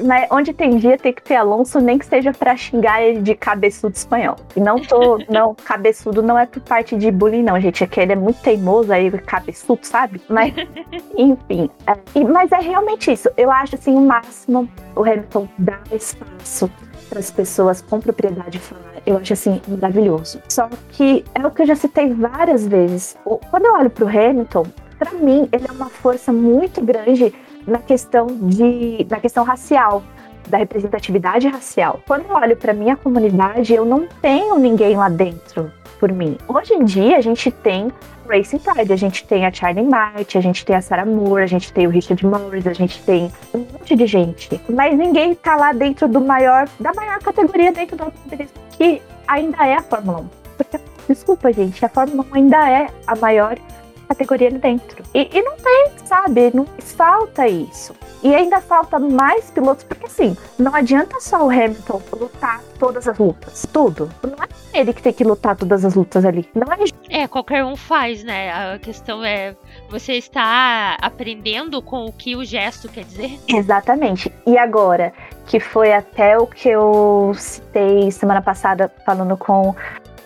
Mas onde tem dia tem que ter Alonso, nem que seja para xingar ele de cabeçudo espanhol. E não tô, não, cabeçudo não é por parte de bullying, não, gente. É que ele é muito teimoso aí, cabeçudo, sabe? Mas, enfim. É, mas é realmente isso. Eu acho assim, o máximo o Hamilton dá espaço para as pessoas com propriedade falar. Eu acho assim maravilhoso. Só que é o que eu já citei várias vezes. Quando eu olho para o Hamilton, para mim ele é uma força muito grande na questão de na questão racial da representatividade racial. Quando eu olho para minha comunidade, eu não tenho ninguém lá dentro por mim. Hoje em dia a gente tem Racing Pride, a gente tem a Charlie Martin, a gente tem a Sarah Moore, a gente tem o Richard Morris, a gente tem um monte de gente. Mas ninguém tá lá dentro do maior, da maior categoria dentro do automobilismo, que ainda é a Fórmula 1. Porque, desculpa, gente, a Fórmula 1 ainda é a maior categoria ali dentro. E, e, não tem, sabe? Não falta isso. E ainda falta mais pilotos, porque assim, não adianta só o Hamilton lutar todas as lutas. Tudo. Não é ele que tem que lutar todas as lutas ali. Não é. É, qualquer um faz, né? A questão é você está aprendendo com o que o gesto quer dizer. Exatamente. E agora, que foi até o que eu citei semana passada falando com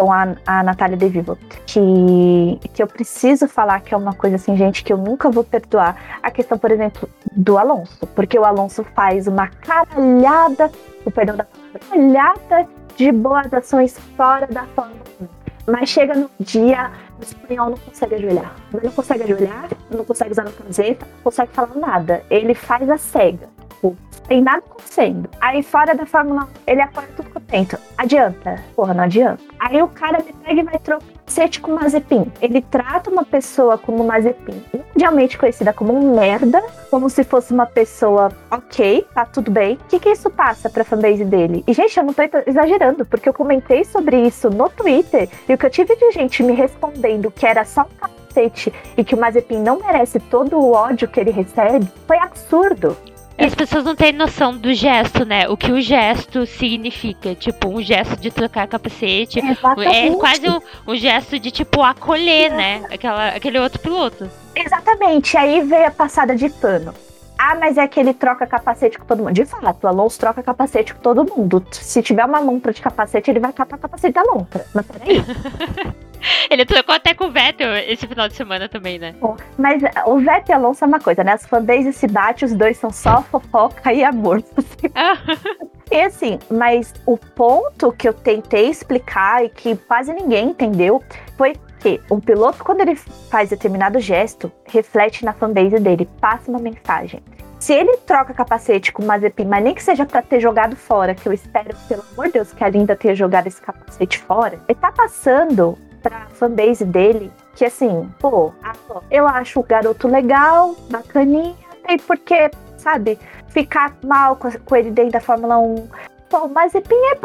com a, a Natália De Vivo, que, que eu preciso falar que é uma coisa assim, gente, que eu nunca vou perdoar. A questão, por exemplo, do Alonso, porque o Alonso faz uma caralhada, o perdão da caralhada de boas ações fora da Fórmula 1. Mas chega no dia, o espanhol não consegue ajoelhar. Ele não consegue ajoelhar, não consegue usar a camiseta, não consegue falar nada. Ele faz a cega tipo, tem nada acontecendo. Aí fora da Fórmula 1, ele acorda tudo contento. Adianta? Porra, não adianta. Aí o cara me pega e vai trocar cacete com Mazepin. Ele trata uma pessoa como Mazepin, mundialmente conhecida como um merda, como se fosse uma pessoa ok, tá tudo bem. O que que isso passa pra fanbase dele? E, gente, eu não tô exagerando, porque eu comentei sobre isso no Twitter e o que eu tive de gente me respondendo que era só um cacete e que o Mazepin não merece todo o ódio que ele recebe foi absurdo. As pessoas não têm noção do gesto, né? O que o gesto significa. Tipo, um gesto de trocar capacete. Exatamente. É quase um, um, gesto de, tipo, acolher, né? Aquela, aquele outro piloto. Exatamente. Aí veio a passada de pano. Ah, mas é que ele troca capacete com todo mundo. De fato, o Alonso troca capacete com todo mundo. Se tiver uma lontra de capacete, ele vai catar o capacete da lontra. Mas peraí. ele trocou até com o Vettel esse final de semana também, né? Mas o Vettel e Alonso é uma coisa, né? As fanbases se batem, os dois são só fofoca e amor. e assim, mas o ponto que eu tentei explicar e que quase ninguém entendeu foi que um piloto, quando ele faz determinado gesto, reflete na fanbase dele, passa uma mensagem. Se ele troca capacete com o Mazepin, mas nem que seja para ter jogado fora, que eu espero, pelo amor de Deus, que a Linda tenha jogado esse capacete fora, ele tá passando pra fanbase dele que assim, pô, eu acho o garoto legal, bacaninha, tem porque, sabe, ficar mal com ele dentro da Fórmula 1, Pô, mas é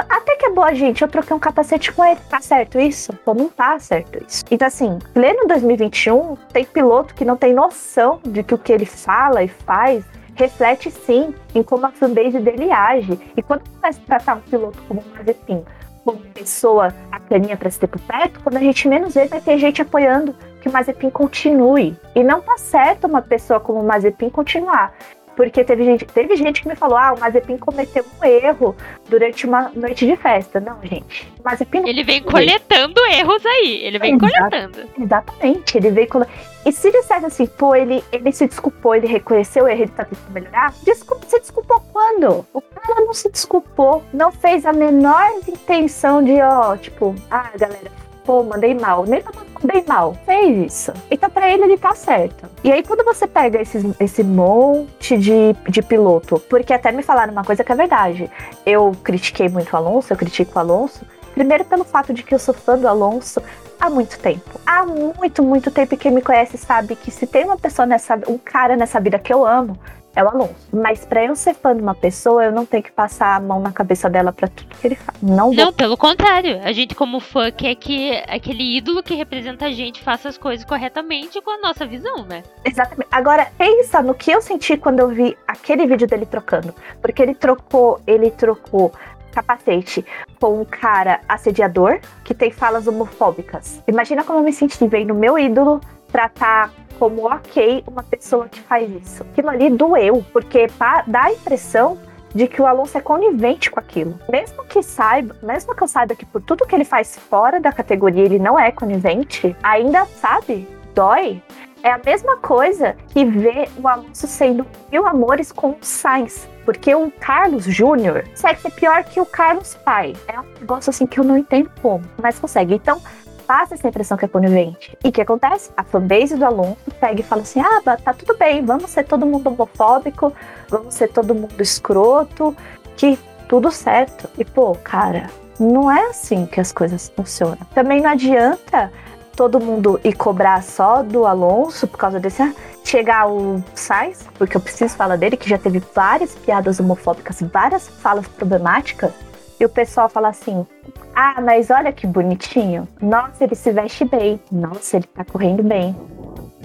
até que é boa, gente. Eu troquei um capacete com ele. Tá certo isso? Pô, não tá certo isso. Então, assim, pleno 2021, tem piloto que não tem noção de que o que ele fala e faz reflete sim em como a fanbase dele age. E quando começa a tratar um piloto como um Mazepin, como pessoa a caninha para se ter por perto, quando a gente menos vê, vai ter gente apoiando que o Mazepin continue. E não tá certo uma pessoa como o Mazepin continuar. Porque teve gente, teve gente que me falou: ah, o Mazepin cometeu um erro durante uma noite de festa. Não, gente. O Mazepin Ele vem coletando erros aí. Ele vem Exato, coletando. Exatamente. Ele veio coletando. E se dissesse assim, pô, ele, ele se desculpou, ele reconheceu o erro, ele tá tentando melhorar, desculpa, se desculpou quando? O cara não se desculpou, não fez a menor intenção de, ó, tipo, ah, galera, pô, mandei mal. Nem mandei mal. Fez isso. Então, pra ele, ele tá certo. E aí, quando você pega esses, esse monte de, de piloto, porque até me falaram uma coisa que é verdade. Eu critiquei muito o Alonso, eu critico o Alonso. Primeiro, pelo fato de que eu sou fã do Alonso há muito tempo. Há muito, muito tempo. E quem me conhece sabe que se tem uma pessoa nessa, um cara nessa vida que eu amo, é o Alonso. Mas para eu ser fã de uma pessoa, eu não tenho que passar a mão na cabeça dela para tudo que ele faz. Não, não pelo contrário. A gente, como fã, quer que aquele ídolo que representa a gente faça as coisas corretamente com a nossa visão, né? Exatamente. Agora, pensa no que eu senti quando eu vi aquele vídeo dele trocando. Porque ele trocou, ele trocou capacete com um cara assediador que tem falas homofóbicas. Imagina como eu me senti vendo meu ídolo tratar como ok uma pessoa que faz isso. Aquilo ali doeu, porque dá a impressão de que o Alonso é conivente com aquilo. Mesmo que saiba, mesmo que eu saiba que por tudo que ele faz fora da categoria ele não é conivente, ainda sabe, dói. É a mesma coisa que ver o Alonso sendo mil amores com o Sainz. Porque o Carlos Júnior consegue ser pior que o Carlos pai. É um negócio assim que eu não entendo como, mas consegue. Então, passa essa impressão que é conivente. E o que acontece? A fanbase do aluno pega e fala assim: ah, tá tudo bem, vamos ser todo mundo homofóbico, vamos ser todo mundo escroto, que tudo certo. E pô, cara, não é assim que as coisas funcionam. Também não adianta todo mundo ir cobrar só do Alonso por causa desse. Ah, chegar o Sainz, porque eu preciso falar dele, que já teve várias piadas homofóbicas, várias falas problemáticas, e o pessoal fala assim: ah, mas olha que bonitinho. Nossa, ele se veste bem. Nossa, ele tá correndo bem.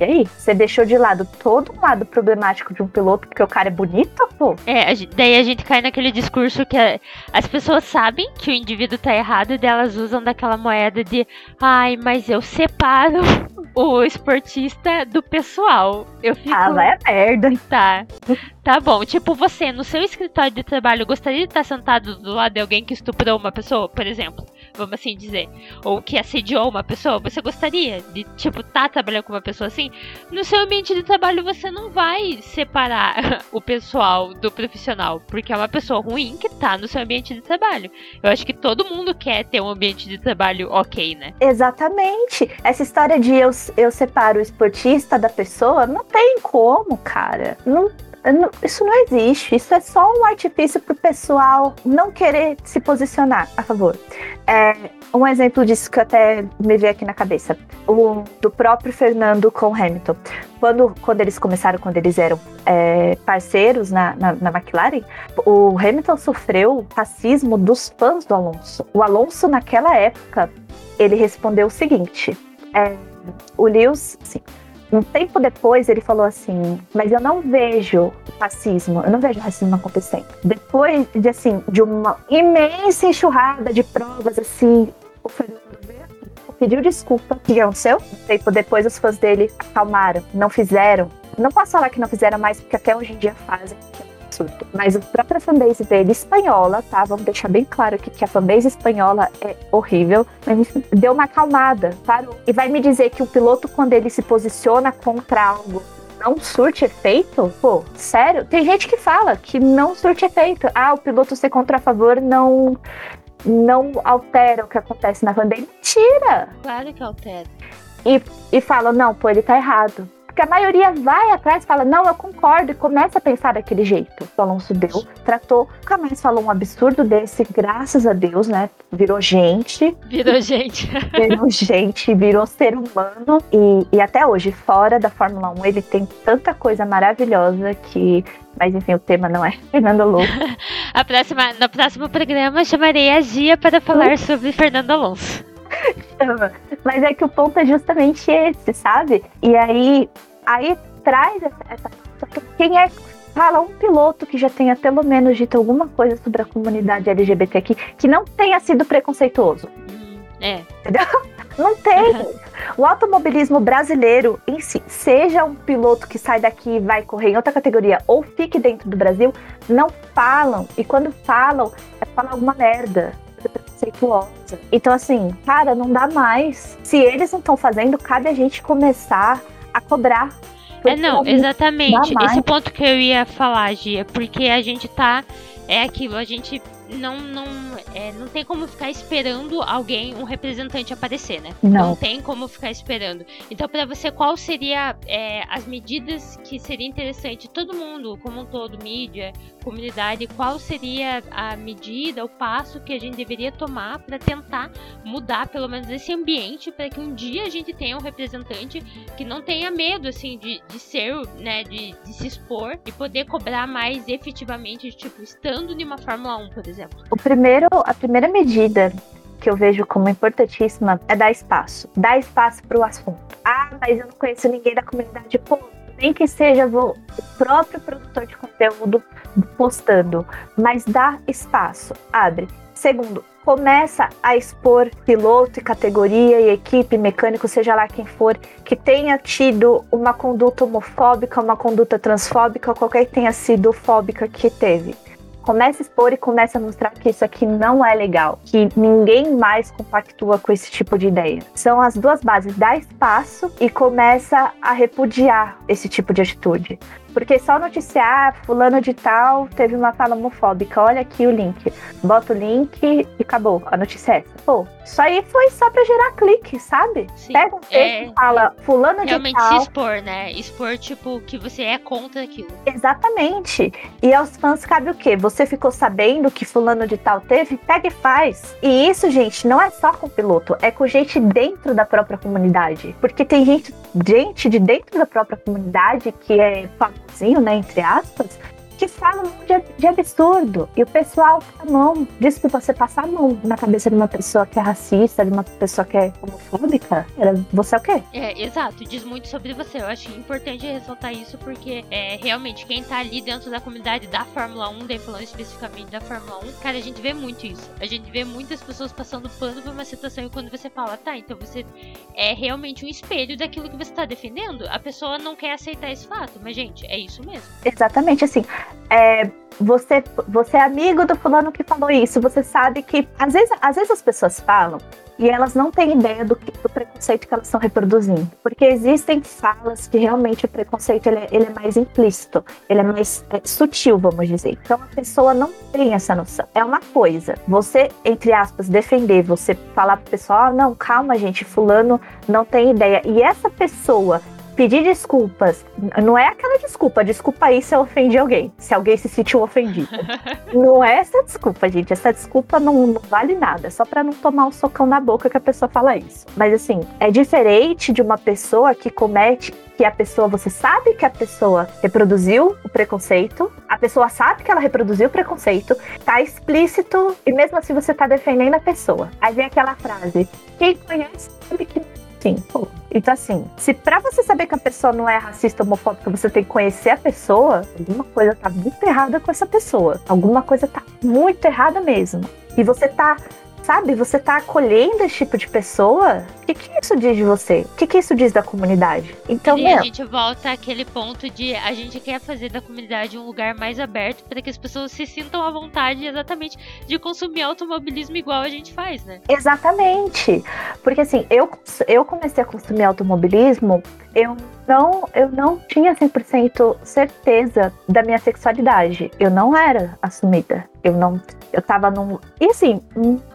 E aí, você deixou de lado todo o lado problemático de um piloto porque o cara é bonito, pô? É, daí a gente cai naquele discurso que as pessoas sabem que o indivíduo tá errado e elas usam daquela moeda de ai, mas eu separo o esportista do pessoal. Eu fico. Ah, vai a merda. Tá. Tá bom. Tipo, você, no seu escritório de trabalho, gostaria de estar sentado do lado de alguém que estuprou uma pessoa, por exemplo? Vamos assim dizer. Ou que assediou uma pessoa? Você gostaria de, tipo, tá trabalhando com uma pessoa assim? No seu ambiente de trabalho, você não vai separar o pessoal do profissional, porque é uma pessoa ruim que tá no seu ambiente de trabalho. Eu acho que todo mundo quer ter um ambiente de trabalho ok, né? Exatamente. Essa história de eu, eu separo o esportista da pessoa, não tem como, cara. Não isso não existe. Isso é só um artifício para o pessoal não querer se posicionar a favor. É, um exemplo disso que até me veio aqui na cabeça, o do próprio Fernando com Hamilton. Quando, quando eles começaram, quando eles eram é, parceiros na, na, na, McLaren, o Hamilton sofreu racismo dos fãs do Alonso. O Alonso, naquela época, ele respondeu o seguinte: é, o Lewis, assim, um tempo depois ele falou assim, mas eu não vejo racismo, eu não vejo racismo acontecendo. Depois de assim, de uma imensa enxurrada de provas assim, o Fernando pediu desculpa. Que aconteceu? Um tempo depois os fãs dele acalmaram, não fizeram. Não posso falar que não fizeram mais, porque até hoje em dia fazem, absurdo. Mas a própria fanbase dele, espanhola, tá? Vamos deixar bem claro aqui que a fanbase espanhola é horrível. Mas deu uma acalmada, parou. E vai me dizer que o piloto, quando ele se posiciona contra algo não surte efeito? Pô, sério? Tem gente que fala que não surte efeito. Ah, o piloto ser contra a favor não não altera o que acontece na fanbase. Mentira! Claro que altera. E, e fala, não, pô, ele tá errado. Porque a maioria vai atrás e fala, não, eu concordo, e começa a pensar daquele jeito. O Alonso deu, tratou, nunca mais falou um absurdo desse, graças a Deus, né? Virou gente. Virou gente. virou gente, virou ser humano. E, e até hoje, fora da Fórmula 1, ele tem tanta coisa maravilhosa que mas enfim, o tema não é Fernando Alonso. a próxima, no próximo programa chamarei a Gia para falar sobre Fernando Alonso. Mas é que o ponto é justamente esse, sabe? E aí, aí traz essa, essa quem é fala um piloto que já tenha pelo menos dito alguma coisa sobre a comunidade LGBT aqui, que não tenha sido preconceituoso. Hum, É. Entendeu? Não tem. O automobilismo brasileiro em si, seja um piloto que sai daqui e vai correr em outra categoria ou fique dentro do Brasil, não falam. E quando falam, é falar alguma merda. Preconceituosa. Então, assim, cara, não dá mais. Se eles não estão fazendo, cabe a gente começar a cobrar. É, não, exatamente. Esse ponto que eu ia falar, Gia, porque a gente tá. É aquilo, a gente não, não, é, não tem como ficar esperando alguém, um representante aparecer, né? Não. tem como ficar esperando. Então, pra você, qual seria é, as medidas que seria interessante todo mundo, como um todo, mídia, comunidade, qual seria a medida, o passo que a gente deveria tomar pra tentar mudar pelo menos esse ambiente para que um dia a gente tenha um representante que não tenha medo assim de, de ser, né, de, de se expor e poder cobrar mais efetivamente, tipo, estando em uma Fórmula 1, por exemplo. O primeiro, a primeira medida que eu vejo como importantíssima é dar espaço. Dar espaço para o assunto. Ah, mas eu não conheço ninguém da comunidade. Pô, nem que seja o próprio produtor de conteúdo postando, mas dá espaço, abre. Segundo, começa a expor piloto e categoria e equipe, mecânico, seja lá quem for, que tenha tido uma conduta homofóbica, uma conduta transfóbica, qualquer que tenha sido fóbica que teve começa a expor e começa a mostrar que isso aqui não é legal, que ninguém mais compactua com esse tipo de ideia. São as duas bases, dá espaço e começa a repudiar esse tipo de atitude. Porque só noticiar, fulano de tal teve uma fala homofóbica, olha aqui o link. Bota o link e acabou, a notícia é essa. Pô, isso aí foi só pra gerar clique, sabe? Sim. Pega um texto É, e fala, fulano de realmente tal. se expor, né? Expor, tipo, que você é contra aquilo. Exatamente. E aos fãs cabe o quê? Você ficou sabendo que fulano de tal teve? Pega e faz. E isso, gente, não é só com o piloto, é com gente dentro da própria comunidade. Porque tem gente, gente de dentro da própria comunidade que é famosinho, né, entre aspas, que fala um de, de absurdo. E o pessoal fica a mão. Desculpa, você passar a mão na cabeça de uma pessoa que é racista, de uma pessoa que é homofóbica, era- você é o quê? É, exato, diz muito sobre você. Eu acho importante ressaltar isso porque é, realmente quem tá ali dentro da comunidade da Fórmula 1, daí falando especificamente da Fórmula 1, cara, a gente vê muito isso. A gente vê muitas pessoas passando pano por uma situação e quando você fala, tá, então você é realmente um espelho daquilo que você tá defendendo, a pessoa não quer aceitar esse fato. Mas, gente, é isso mesmo. Exatamente assim. É, você, você é amigo do fulano que falou isso. Você sabe que às vezes, às vezes as pessoas falam e elas não têm ideia do, do preconceito que elas estão reproduzindo. Porque existem falas que realmente o preconceito ele é, ele é mais implícito, ele é mais é, sutil, vamos dizer. Então a pessoa não tem essa noção. É uma coisa, você, entre aspas, defender, você falar pro pessoal, ah, não, calma, gente, fulano não tem ideia. E essa pessoa pedir desculpas. Não é aquela desculpa, desculpa aí se eu ofendi alguém, se alguém se sentiu ofendido. não é essa desculpa, gente. Essa desculpa não, não vale nada, é só pra não tomar um socão na boca que a pessoa fala isso. Mas assim, é diferente de uma pessoa que comete que a pessoa, você sabe que a pessoa reproduziu o preconceito, a pessoa sabe que ela reproduziu o preconceito, tá explícito e mesmo assim você tá defendendo a pessoa. Aí vem aquela frase: quem conhece sabe que Sim. Então, assim, se pra você saber que a pessoa não é racista, homofóbica, você tem que conhecer a pessoa, alguma coisa tá muito errada com essa pessoa. Alguma coisa tá muito errada mesmo. E você tá, sabe, você tá acolhendo esse tipo de pessoa. O que, que isso diz de você? O que, que isso diz da comunidade? Então, e a meu, gente volta àquele ponto de a gente quer fazer da comunidade um lugar mais aberto para que as pessoas se sintam à vontade exatamente de consumir automobilismo igual a gente faz, né? Exatamente. Porque assim, eu, eu comecei a consumir automobilismo, eu não, eu não tinha 100% certeza da minha sexualidade. Eu não era assumida. Eu não. Eu tava num. E assim,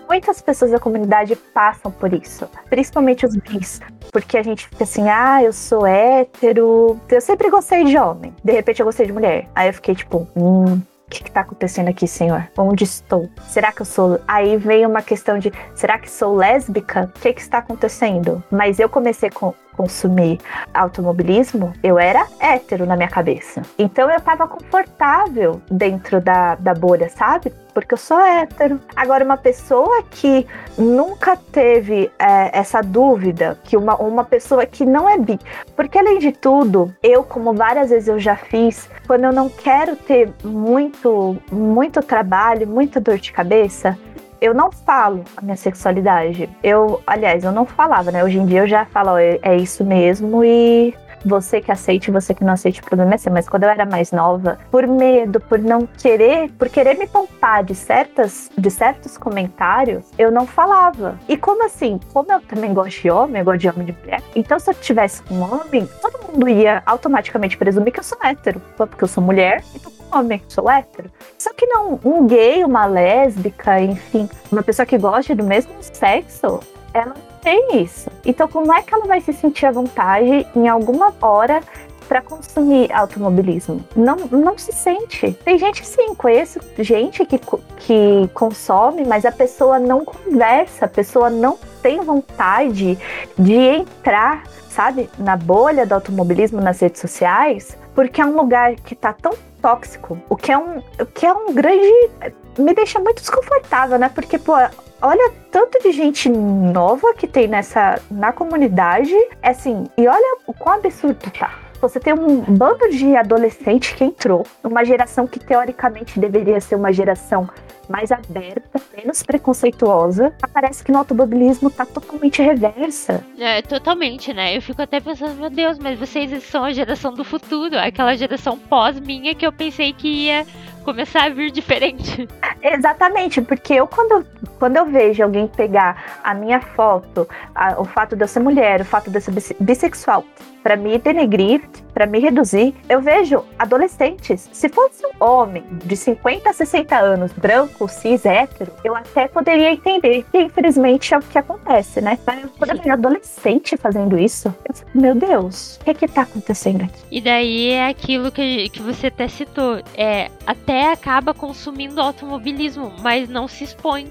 muitas pessoas da comunidade passam por isso. Principalmente os bis. Porque a gente fica assim, ah, eu sou hétero. Eu sempre gostei de homem. De repente eu gostei de mulher. Aí eu fiquei tipo, hum. O que, que tá acontecendo aqui, senhor? Onde estou? Será que eu sou. Aí vem uma questão de: será que sou lésbica? O que, que está acontecendo? Mas eu comecei com, consumir automobilismo, eu era hétero na minha cabeça. Então eu tava confortável dentro da, da bolha, sabe? Porque eu sou hétero. Agora, uma pessoa que nunca teve é, essa dúvida, que uma, uma pessoa que não é bi. Porque, além de tudo, eu, como várias vezes eu já fiz, quando eu não quero ter muito, muito trabalho, muita dor de cabeça, eu não falo a minha sexualidade. Eu, aliás, eu não falava, né? Hoje em dia eu já falo, é, é isso mesmo e você que aceite, você que não aceite, o problema é seu. Mas quando eu era mais nova, por medo, por não querer, por querer me poupar de certas, de certos comentários, eu não falava. E como assim? Como eu também gosto de homem, eu gosto de homem de mulher. Então, se eu tivesse um homem, todo mundo ia automaticamente presumir que eu sou hétero. Porque eu sou mulher, então homem, sou hétero. Só que não, um gay, uma lésbica, enfim, uma pessoa que gosta do mesmo sexo, ela tem isso. Então, como é que ela vai se sentir à vontade em alguma hora para consumir automobilismo? Não, não se sente. Tem gente sim, conheço gente que, que consome, mas a pessoa não conversa, a pessoa não tem vontade de entrar, sabe, na bolha do automobilismo nas redes sociais, porque é um lugar que tá tão tóxico, o que é um, o que é um grande me deixa muito desconfortável, né? Porque pô, olha tanto de gente nova que tem nessa na comunidade, é assim, e olha o quão absurdo tá. Você tem um bando de adolescente que entrou, uma geração que teoricamente deveria ser uma geração mais aberta, menos preconceituosa, parece que no automobilismo tá totalmente reversa. É, totalmente, né? Eu fico até pensando, meu Deus, mas vocês são a geração do futuro, aquela geração pós minha que eu pensei que ia começar a vir diferente. Exatamente, porque eu quando, quando eu vejo alguém pegar a minha foto, a, o fato de eu ser mulher, o fato de eu ser bissexual, para me denegrir, para me reduzir, eu vejo adolescentes. Se fosse um homem de 50 a 60 anos, branco, cis, hétero, eu até poderia entender. E infelizmente é o que acontece, né? Mas eu vejo adolescente fazendo isso, eu meu Deus, o que é que tá acontecendo aqui? E daí é aquilo que, que você até citou. É, até acaba consumindo automobilismo, mas não se expõe.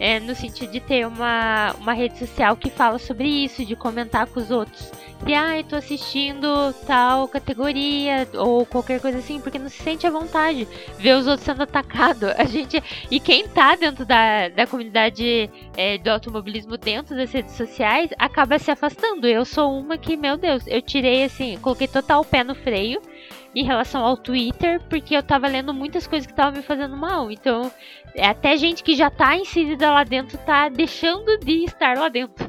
É, no sentido de ter uma, uma rede social que fala sobre isso, de comentar com os outros. E, ai, ah, tô assistindo tal categoria, ou qualquer coisa assim, porque não se sente à vontade ver os outros sendo atacados. A gente. E quem tá dentro da, da comunidade é, do automobilismo dentro das redes sociais acaba se afastando. Eu sou uma que, meu Deus, eu tirei assim, coloquei total pé no freio em relação ao Twitter, porque eu tava lendo muitas coisas que estavam me fazendo mal. Então, é até gente que já tá inserida lá dentro tá deixando de estar lá dentro.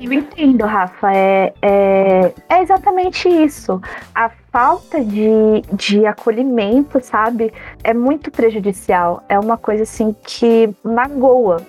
Eu entendo, Rafa. É, é, é exatamente isso. A falta de, de acolhimento, sabe, é muito prejudicial. É uma coisa assim que magoa.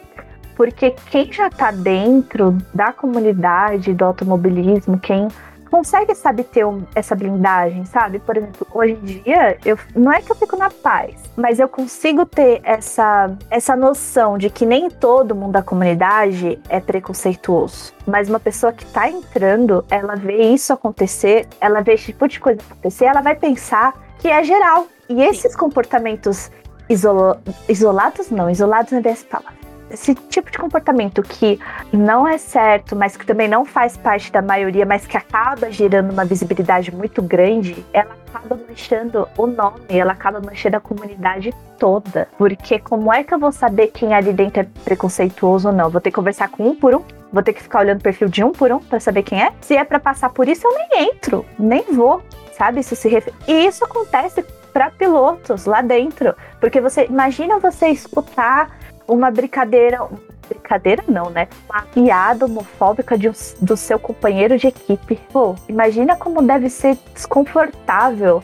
Porque quem já tá dentro da comunidade do automobilismo, quem consegue, sabe, ter um, essa blindagem, sabe? Por exemplo, hoje em dia, eu, não é que eu fico na paz, mas eu consigo ter essa, essa noção de que nem todo mundo da comunidade é preconceituoso. Mas uma pessoa que tá entrando, ela vê isso acontecer, ela vê esse tipo de coisa acontecer, ela vai pensar que é geral. E esses comportamentos isolo, isolados, não, isolados não é dessa palavra esse tipo de comportamento que não é certo, mas que também não faz parte da maioria, mas que acaba gerando uma visibilidade muito grande, ela acaba manchando o nome, ela acaba manchando a comunidade toda. Porque como é que eu vou saber quem ali dentro é preconceituoso ou não? Vou ter que conversar com um por um? Vou ter que ficar olhando o perfil de um por um para saber quem é? Se é para passar por isso, eu nem entro, nem vou, sabe? Isso se refer... E isso acontece para pilotos lá dentro, porque você imagina você escutar uma brincadeira. Brincadeira não, né? Uma piada homofóbica de do seu companheiro de equipe. Pô, imagina como deve ser desconfortável.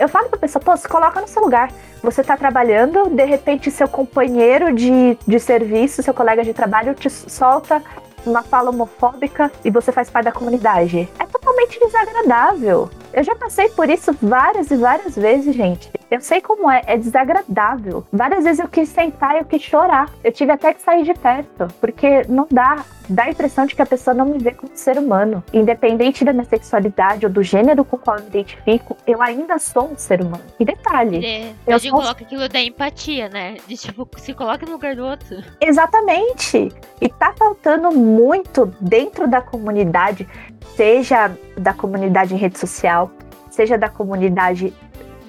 Eu falo pra pessoa, pô, se coloca no seu lugar. Você tá trabalhando, de repente seu companheiro de, de serviço, seu colega de trabalho te solta uma fala homofóbica e você faz parte da comunidade. É totalmente desagradável. Eu já passei por isso várias e várias vezes, gente. Eu sei como é, é desagradável. Várias vezes eu quis sentar e eu quis chorar. Eu tive até que sair de perto, porque não dá. dá a impressão de que a pessoa não me vê como ser humano. Independente da minha sexualidade ou do gênero com o qual eu me identifico, eu ainda sou um ser humano. E detalhe. É, eu sou... coloca aquilo da empatia, né? De tipo, se coloca no lugar do outro. Exatamente. E tá faltando muito dentro da comunidade, seja da comunidade em rede social, seja da comunidade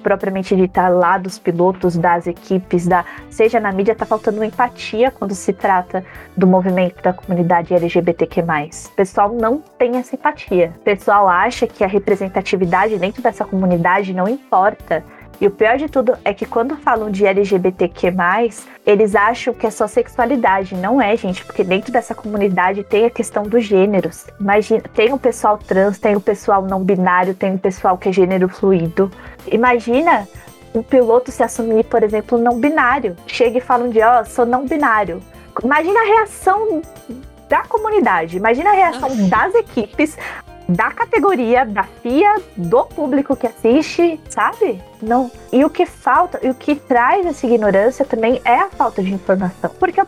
propriamente dita lá dos pilotos, das equipes, da seja na mídia, tá faltando empatia quando se trata do movimento da comunidade LGBTQ+. O pessoal não tem essa empatia. O pessoal acha que a representatividade dentro dessa comunidade não importa. E o pior de tudo é que quando falam de LGBTQ+, eles acham que é só sexualidade. Não é, gente, porque dentro dessa comunidade tem a questão dos gêneros. Imagina, tem o pessoal trans, tem o pessoal não binário, tem o pessoal que é gênero fluido. Imagina um piloto se assumir, por exemplo, não binário. Chega e fala um dia, ó, oh, sou não binário. Imagina a reação da comunidade, imagina a reação Nossa. das equipes, da categoria, da FIA, do público que assiste, sabe? Não. E o que falta, e o que traz essa ignorância também é a falta de informação. Porque,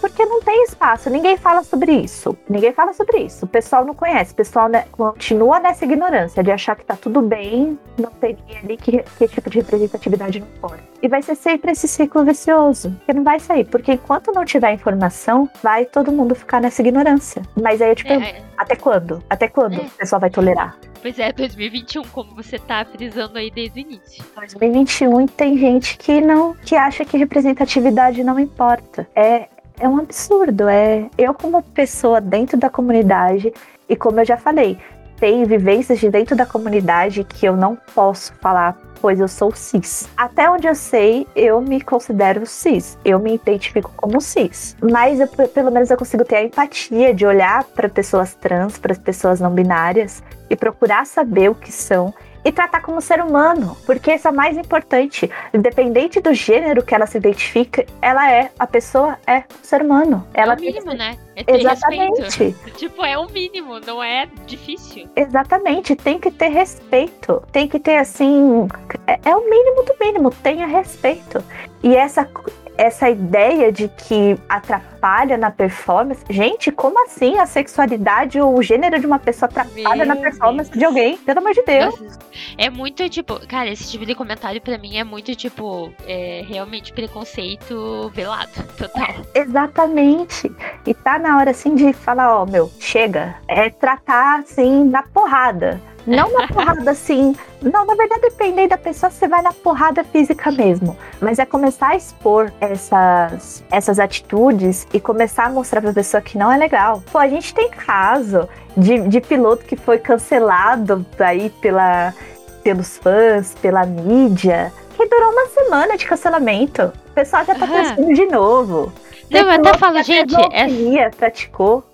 porque não tem espaço, ninguém fala sobre isso. Ninguém fala sobre isso. O pessoal não conhece, o pessoal né, continua nessa ignorância de achar que tá tudo bem, não tem ninguém ali que, que tipo de representatividade não pode. E vai ser sempre esse ciclo vicioso, que não vai sair. Porque enquanto não tiver informação, vai todo mundo ficar nessa ignorância. Mas aí eu te é, pergunto, é, até quando? Até quando é. o pessoal vai tolerar? Pois é, 2021, como você tá frisando aí desde o início. 2021 e tem gente que não que acha que representatividade não importa. É é um absurdo, é eu como pessoa dentro da comunidade e como eu já falei, tem vivências de dentro da comunidade que eu não posso falar pois eu sou cis. Até onde eu sei, eu me considero cis. Eu me identifico como cis. Mas eu, pelo menos eu consigo ter a empatia de olhar para pessoas trans, para pessoas não binárias e procurar saber o que são e tratar como ser humano, porque isso é mais importante. Independente do gênero que ela se identifica, ela é, a pessoa é um ser humano. Ela é o mínimo, tem... né? É Exatamente. Respeito. Tipo, é o mínimo, não é difícil. Exatamente, tem que ter respeito. Tem que ter assim. É, é o mínimo do mínimo, tenha respeito. E essa, essa ideia de que atrapalha na performance. Gente, como assim a sexualidade ou o gênero de uma pessoa atrapalha Meu na performance Deus. de alguém? Pelo amor de Deus. Nossa, é muito tipo, cara, esse tipo de comentário para mim é muito tipo, é, realmente preconceito velado, total. É, exatamente. E tá na hora assim de falar, ó, meu, chega. É tratar assim na porrada. Não na porrada assim. Não, na verdade, dependendo da pessoa, você vai na porrada física mesmo. Mas é começar a expor essas, essas atitudes e começar a mostrar pra pessoa que não é legal. Pô, a gente tem caso de, de piloto que foi cancelado aí pela, pelos fãs, pela mídia, que durou uma semana de cancelamento. O pessoal já tá uhum. de novo. Não, eu até falo, gente. É... praticou.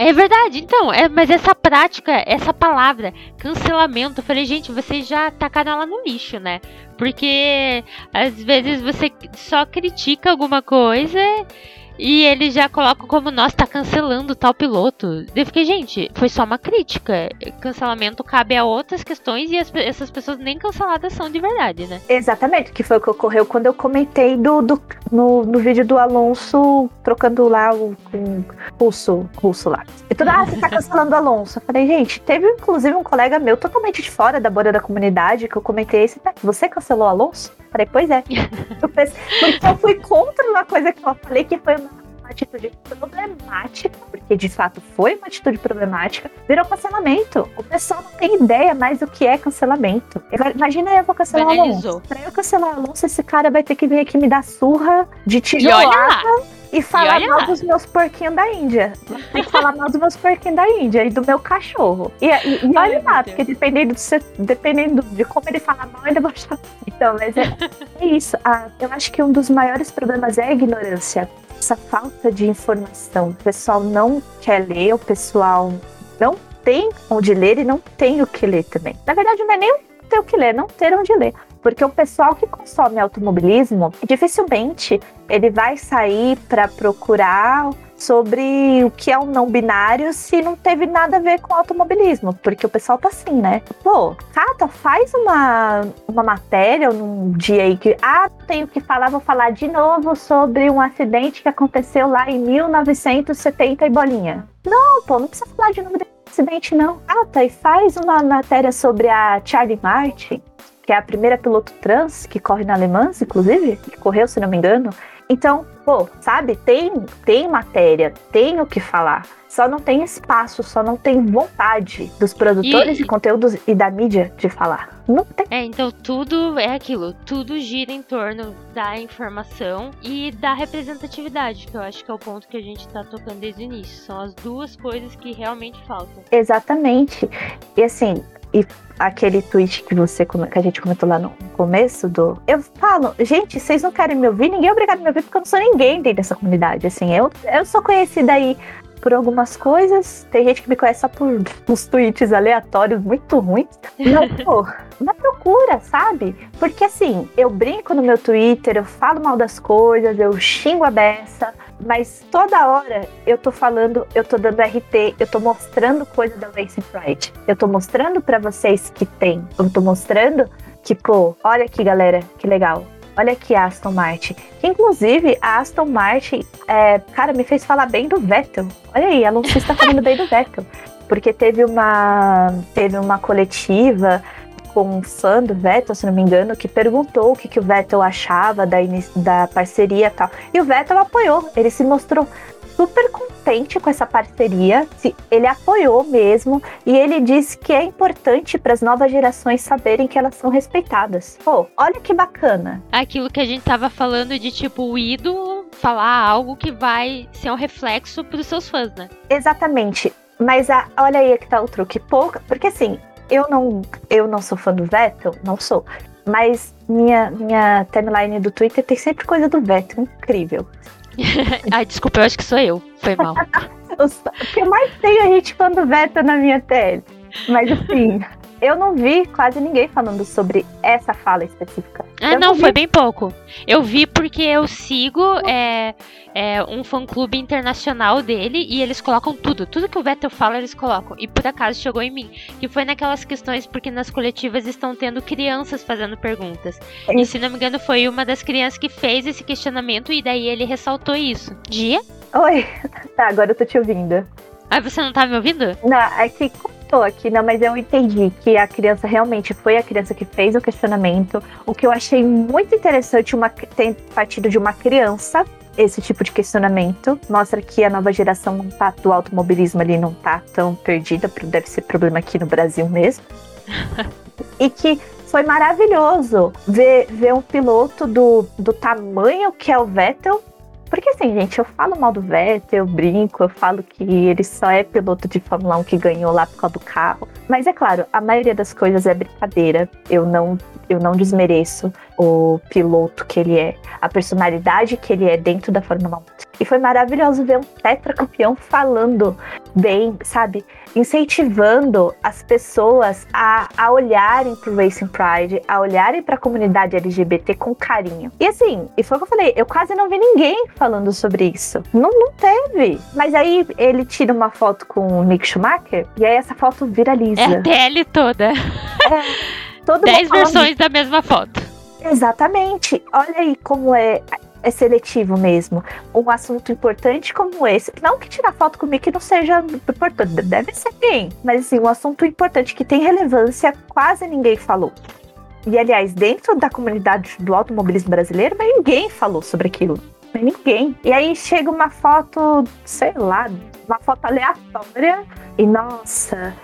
É verdade, então, é, mas essa prática, essa palavra, cancelamento, eu falei, gente, vocês já tacaram ela no lixo, né? Porque às vezes você só critica alguma coisa e ele já coloca como, nossa, tá cancelando tal piloto. Eu fiquei, gente, foi só uma crítica. Cancelamento cabe a outras questões e as, essas pessoas nem canceladas são de verdade, né? Exatamente, que foi o que ocorreu quando eu comentei do, do no, no vídeo do Alonso trocando lá o, o russo, russo lá. E tudo, ah, você tá cancelando o Alonso. Eu falei, gente, teve inclusive um colega meu totalmente de fora da bolha da comunidade que eu comentei esse, você cancelou o Alonso? Falei, pois é. Eu pensei, porque eu fui contra uma coisa que eu falei que foi uma atitude problemática, porque de fato foi uma atitude problemática, virou cancelamento. O pessoal não tem ideia mais do que é cancelamento. Imagina eu vou cancelar o Alonso. Pra eu cancelar o Alonso, esse cara vai ter que vir aqui me dar surra de tijolada. E falar e mal dos meus porquinhos da Índia. Tem que falar mal dos meus porquinhos da Índia e do meu cachorro. E, e, e olha lá, porque dependendo, de, dependendo de como ele fala mal, ele vai achar. Então, mas é, é isso. Ah, eu acho que um dos maiores problemas é a ignorância essa falta de informação. O pessoal não quer ler, o pessoal não tem onde ler e não tem o que ler também. Na verdade, não é nem ter o que ler, não ter onde ler. Porque o pessoal que consome automobilismo, dificilmente ele vai sair para procurar sobre o que é um não binário se não teve nada a ver com automobilismo, porque o pessoal tá assim, né? Pô, Cata, faz uma, uma matéria num dia aí que, ah, tenho que falar, vou falar de novo sobre um acidente que aconteceu lá em 1970 e bolinha. Não, pô, não precisa falar de novo desse acidente, não. Cata, e faz uma matéria sobre a Charlie Martin, que é a primeira piloto trans que corre na Alemanha, inclusive, que correu, se não me engano. Então, pô, sabe, tem, tem matéria, tem o que falar. Só não tem espaço, só não tem vontade dos produtores e... de conteúdos e da mídia de falar. Não tem. É, então tudo é aquilo, tudo gira em torno da informação e da representatividade, que eu acho que é o ponto que a gente tá tocando desde o início. São as duas coisas que realmente faltam. Exatamente. E assim, e aquele tweet que você que a gente comentou lá no começo do. Eu falo, gente, vocês não querem me ouvir? Ninguém é obrigado a me ouvir porque eu não sou ninguém dentro dessa comunidade. Assim, eu, eu sou conhecida aí por algumas coisas. Tem gente que me conhece só por uns tweets aleatórios muito ruins. Não, pô, na procura, sabe? Porque assim, eu brinco no meu Twitter, eu falo mal das coisas, eu xingo a beça mas toda hora eu tô falando, eu tô dando RT, eu tô mostrando coisa da Racing Pride. Eu tô mostrando para vocês que tem. Eu tô mostrando que, pô, olha aqui, galera, que legal. Olha aqui a Aston Martin. Inclusive, a Aston Martin, é, cara, me fez falar bem do Vettel. Olha aí, a Alonso está falando bem do Vettel. Porque teve uma, teve uma coletiva com um fã do Vettel, se não me engano, que perguntou o que, que o Vettel achava da, da parceria e tal. E o Vettel apoiou, ele se mostrou super contente com essa parceria, ele apoiou mesmo e ele disse que é importante para as novas gerações saberem que elas são respeitadas. Pô, olha que bacana. Aquilo que a gente tava falando de tipo o ídolo falar algo que vai ser um reflexo para os seus fãs, né? Exatamente. Mas a, olha aí que tá o truque. Pouca, porque assim, eu não, eu não sou fã do Vettel, não sou. Mas minha, minha timeline do Twitter tem sempre coisa do Vettel, incrível. Ai, desculpa, eu acho que sou eu. Foi mal. o que mais tem a gente fã do Vettel na minha tele. Mas assim, eu não vi quase ninguém falando sobre essa fala específica. Ah, eu não, foi bem pouco. Eu vi porque eu sigo é, é, um fã-clube internacional dele e eles colocam tudo. Tudo que o Vettel fala, eles colocam. E por acaso chegou em mim. Que foi naquelas questões porque nas coletivas estão tendo crianças fazendo perguntas. E se não me engano, foi uma das crianças que fez esse questionamento e daí ele ressaltou isso. Dia? Oi. Tá, agora eu tô te ouvindo. Ah, você não tá me ouvindo? Não, é que tô aqui, não, mas eu entendi que a criança realmente foi a criança que fez o questionamento. O que eu achei muito interessante, uma, ter partido de uma criança esse tipo de questionamento. Mostra que a nova geração tá, do automobilismo ali não tá tão perdida, deve ser problema aqui no Brasil mesmo. e que foi maravilhoso ver, ver um piloto do, do tamanho que é o Vettel porque assim, gente, eu falo mal do Vettel, eu brinco, eu falo que ele só é piloto de Fórmula 1 que ganhou lá por causa do carro. Mas é claro, a maioria das coisas é brincadeira. Eu não, eu não desmereço o piloto que ele é, a personalidade que ele é dentro da Fórmula 1. E foi maravilhoso ver um tetracampeão falando bem, sabe? Incentivando as pessoas a, a olharem pro Racing Pride, a olharem para a comunidade LGBT com carinho. E assim, e foi o que eu falei, eu quase não vi ninguém falando sobre isso. Não, não teve. Mas aí ele tira uma foto com o Nick Schumacher e aí essa foto viraliza. É a tele toda. É, todo Dez versões da mesma foto. Exatamente. Olha aí como é é seletivo mesmo. Um assunto importante como esse. Não que tirar foto comigo que não seja importante, deve ser bem. Mas assim, um assunto importante que tem relevância, quase ninguém falou. E aliás, dentro da comunidade do automobilismo brasileiro, mas ninguém falou sobre aquilo. Ninguém. E aí chega uma foto, sei lá, uma foto aleatória, e nossa,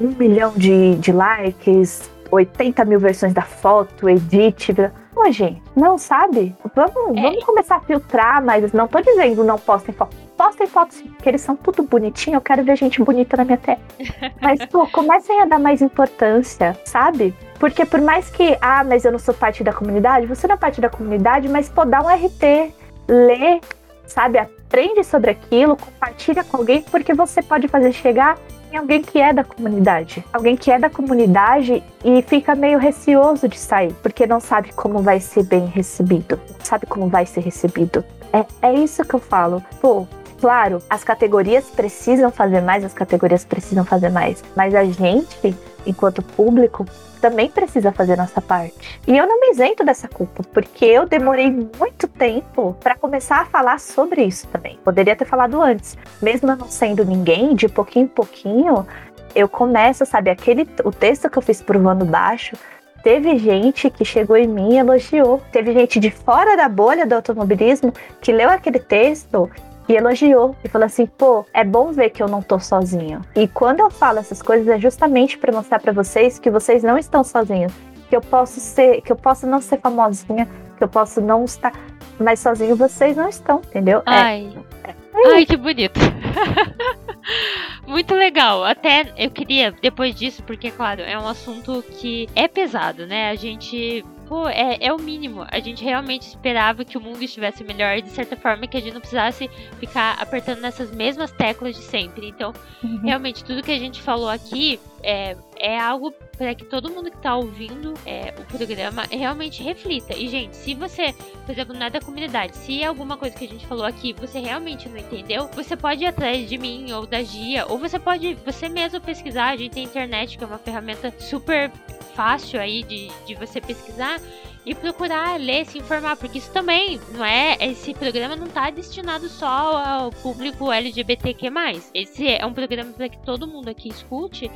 um milhão de, de likes, 80 mil versões da foto, edit. Pô, gente, não sabe? Vamos, é. vamos começar a filtrar, mas não tô dizendo não postem fotos. Postem fotos, que eles são tudo bonitinho, eu quero ver gente bonita na minha tela. mas, pô, comecem a dar mais importância, sabe? Porque por mais que, ah, mas eu não sou parte da comunidade, você não é parte da comunidade, mas pô, dá um RT, lê, sabe? Aprende sobre aquilo, compartilha com alguém, porque você pode fazer chegar alguém que é da comunidade. Alguém que é da comunidade e fica meio receoso de sair, porque não sabe como vai ser bem recebido. Não sabe como vai ser recebido. É, é isso que eu falo. Pô, Claro, as categorias precisam fazer mais, as categorias precisam fazer mais, mas a gente, enquanto público, também precisa fazer nossa parte. E eu não me isento dessa culpa, porque eu demorei muito tempo para começar a falar sobre isso também. Poderia ter falado antes, mesmo eu não sendo ninguém, de pouquinho em pouquinho, eu começo, sabe, aquele o texto que eu fiz pro Vando Baixo, teve gente que chegou em mim e elogiou. Teve gente de fora da bolha do automobilismo que leu aquele texto e elogiou e falou assim: pô, é bom ver que eu não tô sozinho. E quando eu falo essas coisas é justamente para mostrar para vocês que vocês não estão sozinhos, que eu posso ser, que eu posso não ser famosinha, que eu posso não estar, mas sozinho vocês não estão, entendeu? É. Ai, é, é Ai que bonito. Muito legal. Até eu queria, depois disso, porque, claro, é um assunto que é pesado, né? A gente pô, é, é o mínimo. A gente realmente esperava que o mundo estivesse melhor, de certa forma, que a gente não precisasse ficar apertando nessas mesmas teclas de sempre. Então, uhum. realmente, tudo que a gente falou aqui é, é algo para que todo mundo que está ouvindo é, o programa realmente reflita. E, gente, se você, por exemplo, não é da comunidade, se é alguma coisa que a gente falou aqui você realmente não entendeu, você pode ir atrás de mim ou da Gia, ou você pode você mesmo pesquisar. A gente tem internet, que é uma ferramenta super fácil aí de, de você pesquisar e procurar ler, se informar, porque isso também não é. Esse programa não está destinado só ao público LGBTQ. Esse é um programa para que todo mundo aqui escute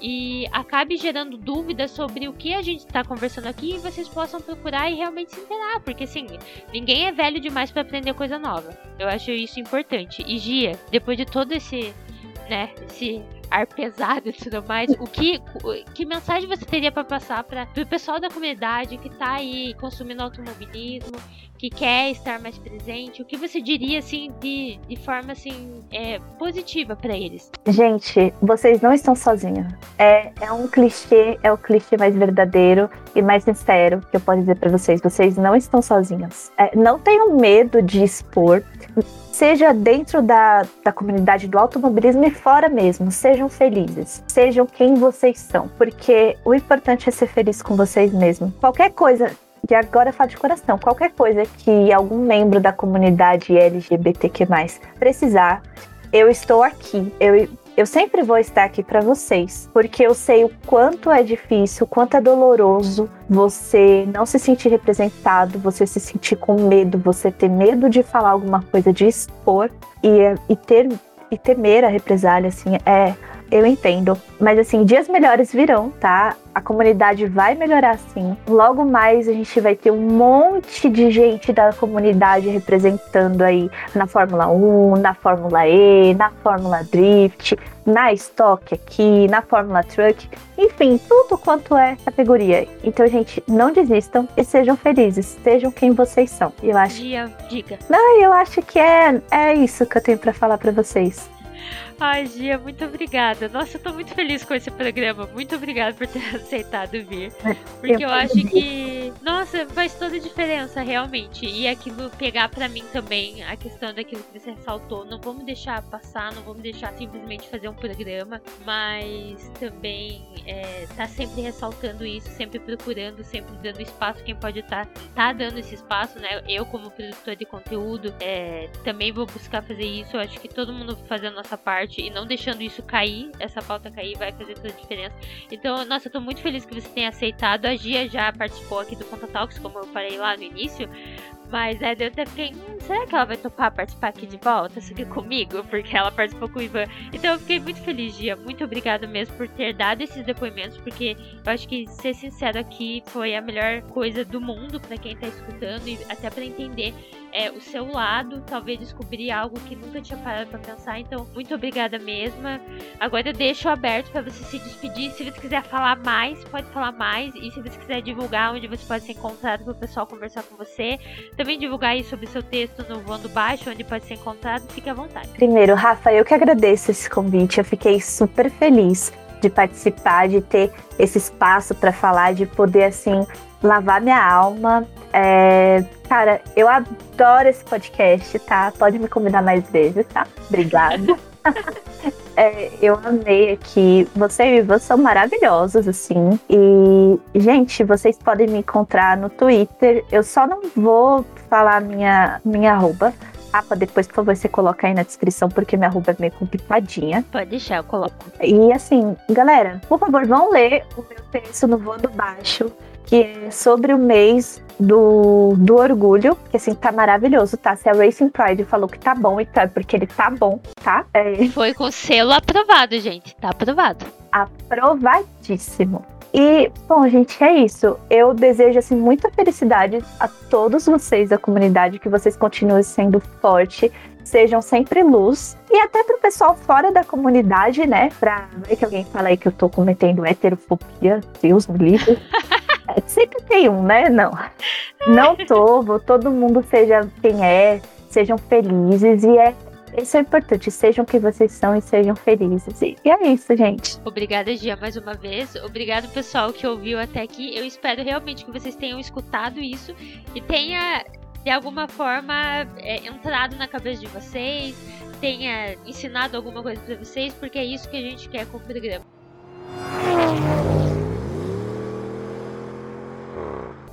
e acabe gerando dúvidas sobre o que a gente está conversando aqui e vocês possam procurar e realmente se inteirar, porque assim, ninguém é velho demais para aprender coisa nova. Eu acho isso importante. E Gia, depois de todo esse, né, esse ar pesado e tudo mais, o que, que mensagem você teria para passar para o pessoal da comunidade que está aí consumindo automobilismo, que quer estar mais presente? O que você diria assim de, de forma assim é, positiva para eles? Gente, vocês não estão sozinhos. É, é um clichê, é o clichê mais verdadeiro e mais sincero que eu posso dizer para vocês. Vocês não estão sozinhos. É, não tenham medo de expor seja dentro da, da comunidade do automobilismo e fora mesmo. Sejam felizes. Sejam quem vocês são. Porque o importante é ser feliz com vocês mesmos. Qualquer coisa. E agora eu falo de coração. Qualquer coisa que algum membro da comunidade LGBTQ precisar, eu estou aqui. Eu eu sempre vou estar aqui para vocês, porque eu sei o quanto é difícil, o quanto é doloroso você não se sentir representado, você se sentir com medo, você ter medo de falar alguma coisa, de expor e, e ter e temer a represália, assim, é eu entendo. Mas assim, dias melhores virão, tá? A comunidade vai melhorar sim. Logo mais a gente vai ter um monte de gente da comunidade representando aí na Fórmula 1, na Fórmula E, na Fórmula Drift, na Stock aqui, na Fórmula Truck, enfim, tudo quanto é categoria. Então, gente, não desistam e sejam felizes, sejam quem vocês são. Eu acho. Dia, diga. Não, eu acho que é, é isso que eu tenho para falar para vocês. Ai, Gia, muito obrigada. Nossa, eu tô muito feliz com esse programa. Muito obrigada por ter aceitado vir. Porque eu, acho que, nossa, faz toda a diferença, realmente. E aquilo pegar para mim também, a questão daquilo que você ressaltou. Não vamos deixar passar, não vamos deixar simplesmente fazer um programa, mas também é, tá sempre ressaltando isso, sempre procurando, sempre dando espaço. Quem pode estar tá, tá dando esse espaço, né? Eu, como produtor de conteúdo, é, também vou buscar fazer isso. Eu acho que todo mundo fazendo a nossa parte e não deixando isso cair, essa pauta cair, vai fazer toda a diferença. Então, nossa, eu tô muito feliz que você tenha aceitado. A Gia já participou aqui do Conta Talks, como eu falei lá no início. Mas é, eu até fiquei, hum, será que ela vai topar participar aqui de volta? Seguir comigo? Porque ela participou com o Ivan. Então eu fiquei muito feliz, Gia. Muito obrigada mesmo por ter dado esses depoimentos, porque eu acho que ser sincero aqui foi a melhor coisa do mundo para quem tá escutando e até para entender é, o seu lado, talvez descobrir algo que nunca tinha parado para pensar. Então, muito obrigada mesma. Agora eu deixo aberto para você se despedir. Se você quiser falar mais, pode falar mais. E se você quiser divulgar onde você pode ser encontrado para o pessoal conversar com você, também divulgar aí sobre seu texto no Voando Baixo, onde pode ser encontrado, fique à vontade. Primeiro, Rafa, eu que agradeço esse convite. Eu fiquei super feliz de participar, de ter esse espaço para falar, de poder assim lavar minha alma. É, cara, eu adoro esse podcast, tá? Pode me convidar mais vezes, tá? Obrigada. é, eu amei aqui. Você e Ivan são maravilhosos, assim. E, gente, vocês podem me encontrar no Twitter. Eu só não vou falar minha, minha arroba Rafa, depois, por favor, você coloca aí na descrição, porque minha arroba é meio complicadinha. Pode deixar, eu coloco. E assim, galera, por favor, vão ler o meu texto no Voando Baixo, que é sobre o mês do, do orgulho, que assim, tá maravilhoso, tá? Se a Racing Pride falou que tá bom, então é porque ele tá bom, tá? É... Foi com selo aprovado, gente. Tá aprovado. Aprovadíssimo. E, bom, gente, é isso. Eu desejo, assim, muita felicidade a todos vocês da comunidade, que vocês continuem sendo forte, sejam sempre luz. E até pro pessoal fora da comunidade, né? Pra ver que alguém fala aí que eu tô cometendo heterofobia. Deus me livre. Sempre tem um, né? Não. Não vou, todo mundo seja quem é, sejam felizes e é isso é importante, sejam quem vocês são e sejam felizes. E é isso, gente. Obrigada, Gia, mais uma vez. Obrigado, pessoal, que ouviu até aqui. Eu espero realmente que vocês tenham escutado isso e tenha, de alguma forma, é, entrado na cabeça de vocês, tenha ensinado alguma coisa para vocês, porque é isso que a gente quer com o programa.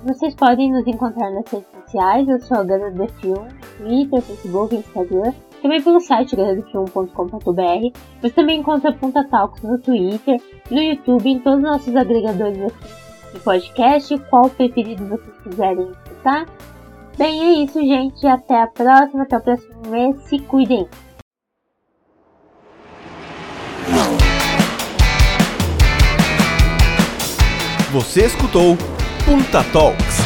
Vocês podem nos encontrar nas redes sociais, eu sou a Gana The Film, Twitter, Facebook, Instagram, também pelo site ganadofilm.com.br. Você também encontra Punta Talks no Twitter, no YouTube, em todos os nossos agregadores de podcast, qual preferido vocês quiserem escutar. Bem, é isso, gente. Até a próxima, até o próximo mês. Se cuidem! Você escutou Punta Talks.